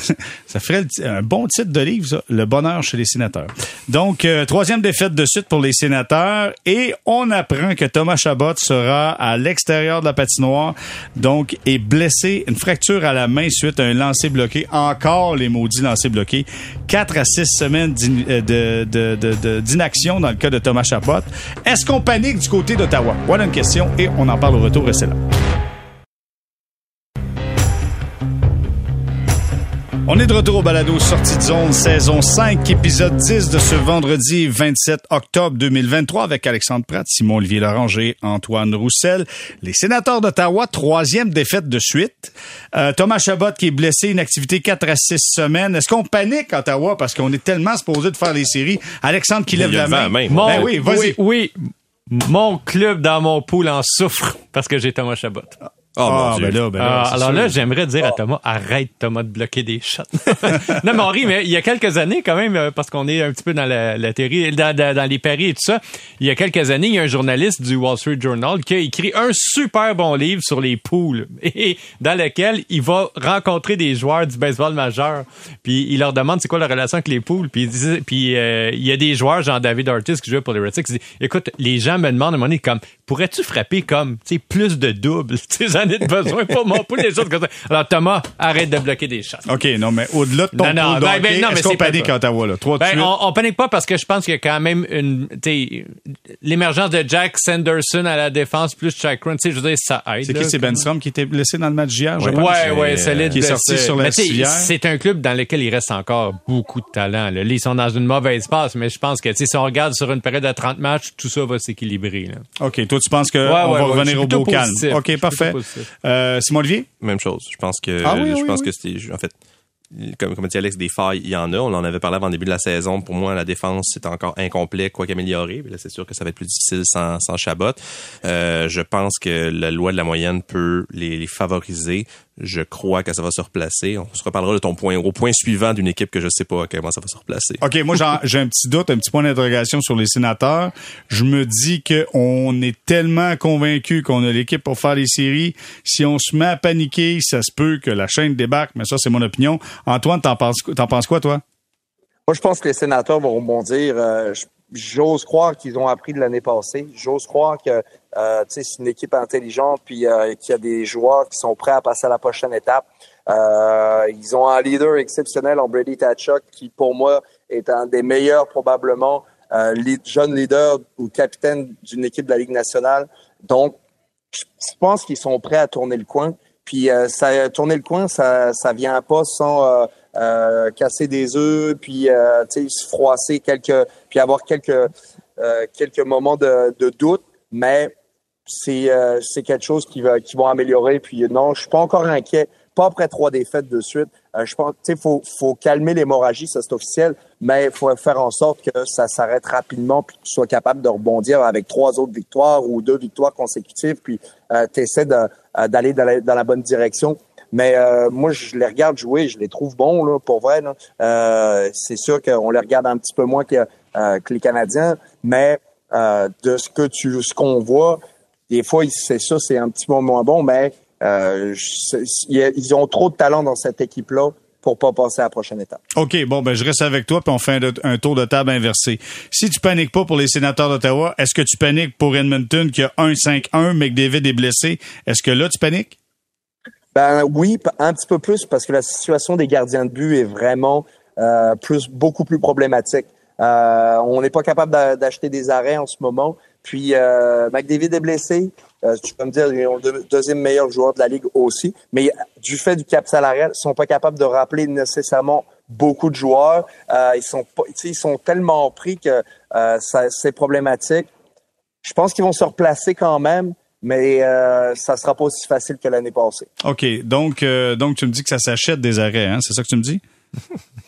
ça ferait un bon titre de livre, ça, le bonheur chez les sénateurs. Donc, euh, troisième défaite de suite pour les sénateurs et on apprend que Thomas Chabot sera à l'extérieur de la patinoire, donc est blessé, une fracture à la main suite à un lancer bloqué. Encore les maudits lancers bloqués. Quatre à six semaines euh, d'inaction dans le cas de Thomas Chabot. Est-ce qu'on panique du côté d'Ottawa? Voilà une question et on en parle au retour, restez là. On est de retour au balado Sortie de zone, saison 5, épisode 10 de ce vendredi 27 octobre 2023 avec Alexandre Pratt, Simon-Olivier Loranger, Antoine Roussel. Les sénateurs d'Ottawa, troisième défaite de suite. Euh, Thomas Chabot qui est blessé, une activité 4 à 6 semaines. Est-ce qu'on panique Ottawa parce qu'on est tellement supposé de faire les séries? Alexandre qui lève la main. Ben oui, vas-y. oui, mon club dans mon pool en souffre parce que j'ai Thomas Chabot. Oh, ah, ben là, ben là, ah, alors là, j'aimerais dire à Thomas, arrête Thomas de bloquer des shots. (laughs) non, mais Henri, mais il y a quelques années quand même, euh, parce qu'on est un petit peu dans la, la théorie, dans, dans, les paris et tout ça, il y a quelques années, il y a un journaliste du Wall Street Journal qui a écrit un super bon livre sur les poules, (laughs) et dans lequel il va rencontrer des joueurs du baseball majeur, puis il leur demande c'est quoi la relation avec les poules, puis, il, puis euh, il y a des joueurs, genre David Ortiz qui joue pour les Red Sox, il dit, écoute, les gens me demandent à un moment donné, comme, pourrais-tu frapper comme, tu sais, plus de doubles, (laughs) j'en ai besoin pour mon poule, des choses comme ça. Alors, Thomas, arrête de bloquer des shots. OK, non, mais au-delà de ton non, non, ben, ben, non, est-ce qu'on panique à Ottawa, là? Trois ben, on, on, panique pas parce que je pense qu'il y a quand même une, l'émergence de Jack Sanderson à la défense plus Jack tu sais, je veux dire, ça aide. C'est qui, c'est Ben Strom qui était blessé dans le match d'hier, je pense? Ouais, ouais, solide. Qui est sorti sur la. C'est un club dans lequel il reste encore beaucoup de talent, là. Ils sont dans une mauvaise passe, mais je pense que, tu sais, si on regarde sur une période de 30 matchs, tout ça va s'équilibrer, là. OK, toi, tu penses que on va revenir au beau calme? OK, parfait. Euh, Simon Olivier? Même chose. Je pense que, ah je pense que c'était, en fait, comme, comme dit Alex, des failles, il y en a. On en avait parlé avant le début de la saison. Pour moi, la défense, c'est encore incomplet, quoi qu'amélioré. Là, c'est sûr que ça va être plus difficile sans, sans Chabot. Euh, je pense que la loi de la moyenne peut les, les favoriser je crois que ça va se replacer. On se reparlera de ton point, au point suivant d'une équipe que je sais pas comment ça va se replacer. OK, moi j'ai un petit doute, un petit point d'interrogation sur les sénateurs. Je me dis qu'on est tellement convaincu qu'on a l'équipe pour faire les séries. Si on se met à paniquer, ça se peut que la chaîne débarque, mais ça c'est mon opinion. Antoine, t'en penses, t'en penses quoi toi? Moi, je pense que les sénateurs vont rebondir. Euh, j'ose croire qu'ils ont appris de l'année passée. J'ose croire que euh, c'est une équipe intelligente puis euh, qu'il y a des joueurs qui sont prêts à passer à la prochaine étape. Euh, ils ont un leader exceptionnel en Brady Tatchuk qui, pour moi, est un des meilleurs probablement euh, jeunes leaders ou capitaine d'une équipe de la Ligue nationale. Donc, je pense qu'ils sont prêts à tourner le coin. Puis ça, tourner le coin, ça, ça vient pas sans casser des œufs, puis se froisser quelques, puis avoir quelques quelques moments de, de doute, mais c'est c'est quelque chose qui va qui vont améliorer. Puis non, je suis pas encore inquiet, pas après trois défaites de suite. je pense, tu sais, faut faut calmer l'hémorragie, ça c'est officiel, mais il faut faire en sorte que ça s'arrête rapidement, puis que tu sois capable de rebondir avec trois autres victoires ou deux victoires consécutives, puis tu essaies d'aller dans, dans la bonne direction. Mais euh, moi, je les regarde jouer, je les trouve bons, là, pour vrai. Euh, c'est sûr qu'on les regarde un petit peu moins que, euh, que les Canadiens, mais de ce que tu ce qu'on voit, des fois, c'est ça, c'est un petit peu moins bon, mais ils ont trop de talent dans cette équipe-là pour pas passer à la prochaine étape. OK, bon, ben je reste avec toi, puis on fait un, tour de table inversé. Si tu paniques pas pour les sénateurs d'Ottawa, est-ce que tu paniques pour Edmonton qui a 1-5-1, McDavid est blessé? Est-ce que là, tu paniques? Ben oui, un petit peu plus parce que la situation des gardiens de but est vraiment euh, plus beaucoup plus problématique. Euh, on n'est pas capable d'acheter des arrêts en ce moment. Puis euh, McDavid est blessé. Euh, tu peux me dire, ils ont le deuxième meilleur joueur de la ligue aussi. Mais du fait du cap salarial, ils sont pas capables de rappeler nécessairement beaucoup de joueurs. Euh, ils sont pas, ils sont tellement pris que euh, c'est problématique. Je pense qu'ils vont se replacer quand même mais euh, ça sera pas aussi facile que l'année passée. OK. Donc, euh, donc tu me dis que ça s'achète des arrêts, hein? C'est ça que tu me dis?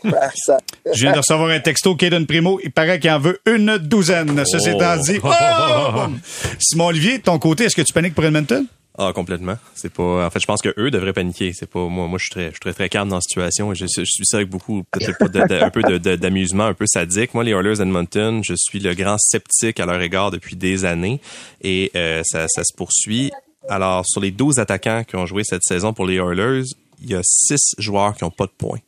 Ben, ça... Je viens de recevoir un texto, Kaden Primo. Il paraît qu'il en veut une douzaine. Ceci étant dit. Oh! Simon Olivier, de ton côté, est-ce que tu paniques pour Edmonton? Ah, complètement. C'est pas. En fait, je pense que eux devraient paniquer. C'est pas moi. Moi, je suis très, je suis très, très calme dans la situation. Je, je suis ça avec beaucoup, peut-être pas un peu d'amusement, un peu sadique. Moi, les Oilers Edmonton, je suis le grand sceptique à leur égard depuis des années, et euh, ça, ça se poursuit. Alors, sur les 12 attaquants qui ont joué cette saison pour les Oilers, il y a 6 joueurs qui ont pas de points.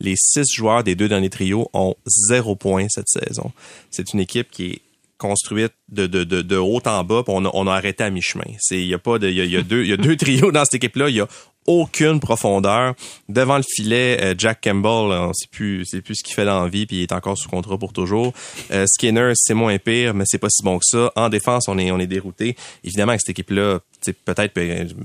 Les 6 joueurs des deux derniers trios ont zéro point cette saison. C'est une équipe qui est construite de, haut en bas, on a, on a arrêté à mi-chemin. Il y a pas de y a, y a deux (laughs) trios dans cette équipe là, il y a aucune profondeur devant le filet. Euh, Jack Campbell, on plus c'est plus ce qu'il fait dans la vie puis il est encore sous contrat pour toujours. Euh, Skinner, c'est moins pire, mais c'est pas si bon que ça. En défense, on est on est dérouté. Évidemment, avec cette équipe là, peut-être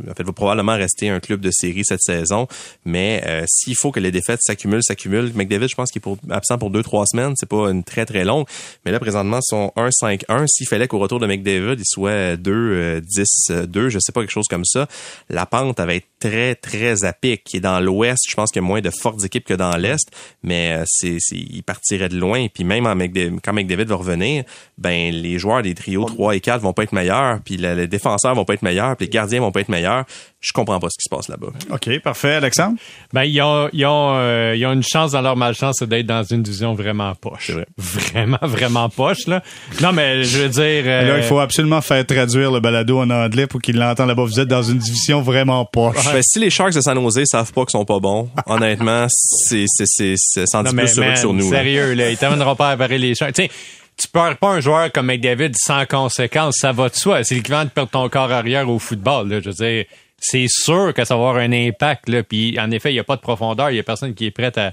en fait va probablement rester un club de série cette saison, mais euh, s'il faut que les défaites s'accumulent, s'accumulent, McDavid, je pense qu'il est pour, absent pour deux trois semaines, c'est pas une très très longue, mais là présentement sont 1-5-1. S'il fallait qu'au retour de McDavid, il soit 2 10 2, je sais pas quelque chose comme ça, la pente va être très très à pic. Est dans l'Ouest, je pense qu'il y a moins de fortes équipes que dans l'Est, mais euh, c'est il partirait de loin. Puis même en McDavid, quand McDavid va revenir, ben les joueurs des trios 3 et 4 vont pas être meilleurs, puis les défenseurs vont pas être meilleurs, puis les gardiens vont pas être meilleurs je comprends pas ce qui se passe là-bas. OK, parfait. Alexandre? Ben, ils ont, ils ont, euh, ils ont une chance dans leur malchance d'être dans une division vraiment poche. Vrai. Vraiment, vraiment poche, là. Non, mais je veux dire... Euh... Là, il faut absolument faire traduire le balado en anglais pour qu'ils l'entendent là-bas. Vous êtes dans une division vraiment poche. Ben, si les Sharks de San Jose savent pas qu'ils sont pas bons, (laughs) honnêtement, c'est, c'est, c'est, c'est, sans plus sur eux que sur nous. Sérieux, là. Ils t'amèneront pas à barrer les Sharks. T'sais, tu perds pas un joueur comme McDavid sans conséquence, ça va de soi. C'est l'équivalent de perdre ton corps arrière au football. Là. Je veux dire, c'est sûr que ça va avoir un impact. Là. Puis en effet, il n'y a pas de profondeur. Il y a personne qui est prêt à,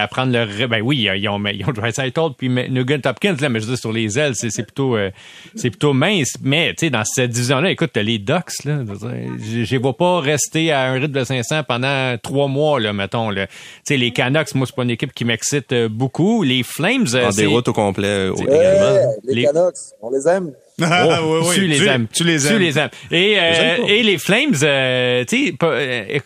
à prendre le. Ben oui, ils ont, ils ont Dreisaitl puis Nugent Topkins, là, mais je veux dire, sur les ailes, c'est, c'est plutôt euh, c'est plutôt mince. Mais tu sais, dans cette division-là, écoute, t'as les Ducks, là. Je, je vois pas rester à un rythme de 500 pendant trois mois, là, mettons. Là. sais les Canucks, moi, c'est pas une équipe qui m'excite euh, beaucoup. Les Flames. En déroute au complet également. les, les Canucks, on les aime. Ah, oui, oui. Tu, les tu, aimes. Tu les aimes. Tu les aimes. Et, euh, et les Flames, euh, tu sais, euh,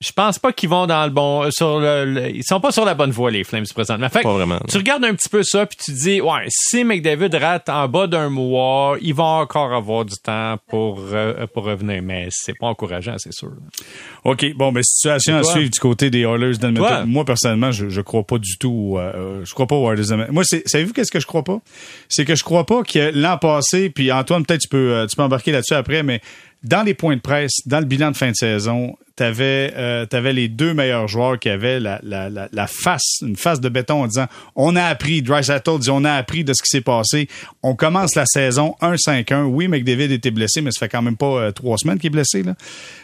je pense pas qu'ils vont dans le bon sur le, ils sont pas sur la bonne voie les Flames présentement. Fait Pas vraiment, tu regardes un petit peu ça puis tu te dis ouais, si McDavid rate en bas d'un mois, ils vont encore avoir du temps pour euh, pour revenir mais c'est pas encourageant, c'est sûr. OK, bon, ben, situation à suivre du côté des Oilers d'Edmonton. Moi, personnellement, je, je crois pas du tout, euh, euh, je crois pas aux Oilers d'Edmonton. Moi, c'est, savez-vous qu'est-ce que je crois pas? C'est que je crois pas que l'an passé, puis Antoine, peut-être tu peux, euh, tu peux embarquer là-dessus après, mais dans les points de presse, dans le bilan de fin de saison, t'avais, euh, t'avais les deux meilleurs joueurs qui avaient la, la, la, la face, une face de béton en disant, on a appris, Dreisaitl dit, on a appris de ce qui s'est passé. On commence la saison 1-5-1. Oui, McDavid était blessé, mais ça fait quand même pas euh, trois semaines qu'il est blessé, là.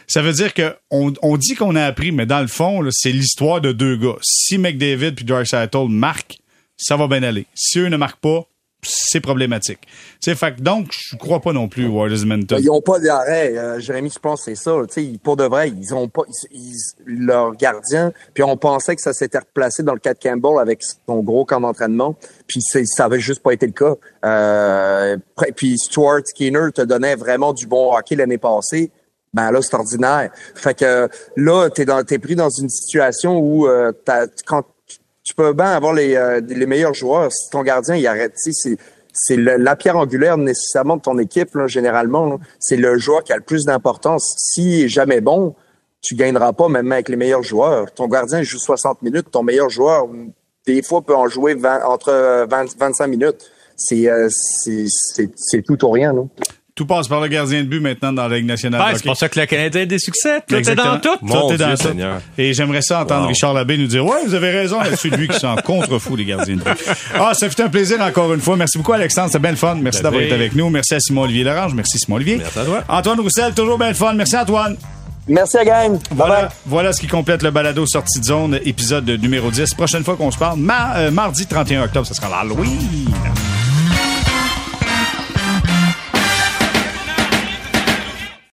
Ça veut dire que on, dit qu'on a appris, mais dans le fond, c'est l'histoire de deux gars. Si McDavid puis Dreisaitl marquent, ça va bien aller. Si eux ne marquent pas, c'est problématique. Sais, fait donc, je crois pas non plus aux Oilers d'Edmonton. Ils ont pas d'arrêt. Euh, Jérémy, je pense que c'est ça. Tu pour de vrai, ils ont pas ils, ils- leur gardien. Puis on pensait que ça s'était replacé dans le cas Campbell avec son gros camp d'entraînement. Puis c'est- ça avait juste pas été le cas. Euh, puis Stuart Skinner te donnait vraiment du bon hockey l'année passée. Ben là, c'est ordinaire. Fait que là, t'es dans t'es pris dans une situation où euh, quand tu peux bien avoir les, euh, les meilleurs joueurs. Si ton gardien, il arrête, c'est, c'est la pierre angulaire nécessairement de ton équipe, là, généralement. C'est le joueur qui a le plus d'importance. S'il est jamais bon, tu gagneras pas même avec les meilleurs joueurs. Ton gardien joue 60 minutes, ton meilleur joueur, des fois, peut en jouer 20 entre euh, 20 25 minutes. C'est, euh, tout ou rien. Là. Tout passe par le gardien de but maintenant dans la Ligue nationale. Ouais, de c'est pour ça que le Canadien a des succès. Tout est dans tout. Mon Tout est dans Dieu tout. Seigneur. Et j'aimerais ça entendre Wow. Richard Labbé nous dire Ouais, vous avez raison, c'est lui qui s'en contrefou, les gardiens de but. Ah, ça fait un plaisir encore une fois. Merci beaucoup, Alexandre. C'était bien le fun. Merci d'avoir été avec nous. Merci à Simon-Olivier Larange. Merci, Simon-Olivier. Merci à toi. Antoine Roussel, toujours bien le fun. Merci, Antoine. Merci à gang. Bye bye. Voilà, voilà ce qui complète le balado sortie de zone, épisode numéro 10. Prochaine fois qu'on se parle, ma- euh, mardi 31 octobre, ce sera l'Halloween.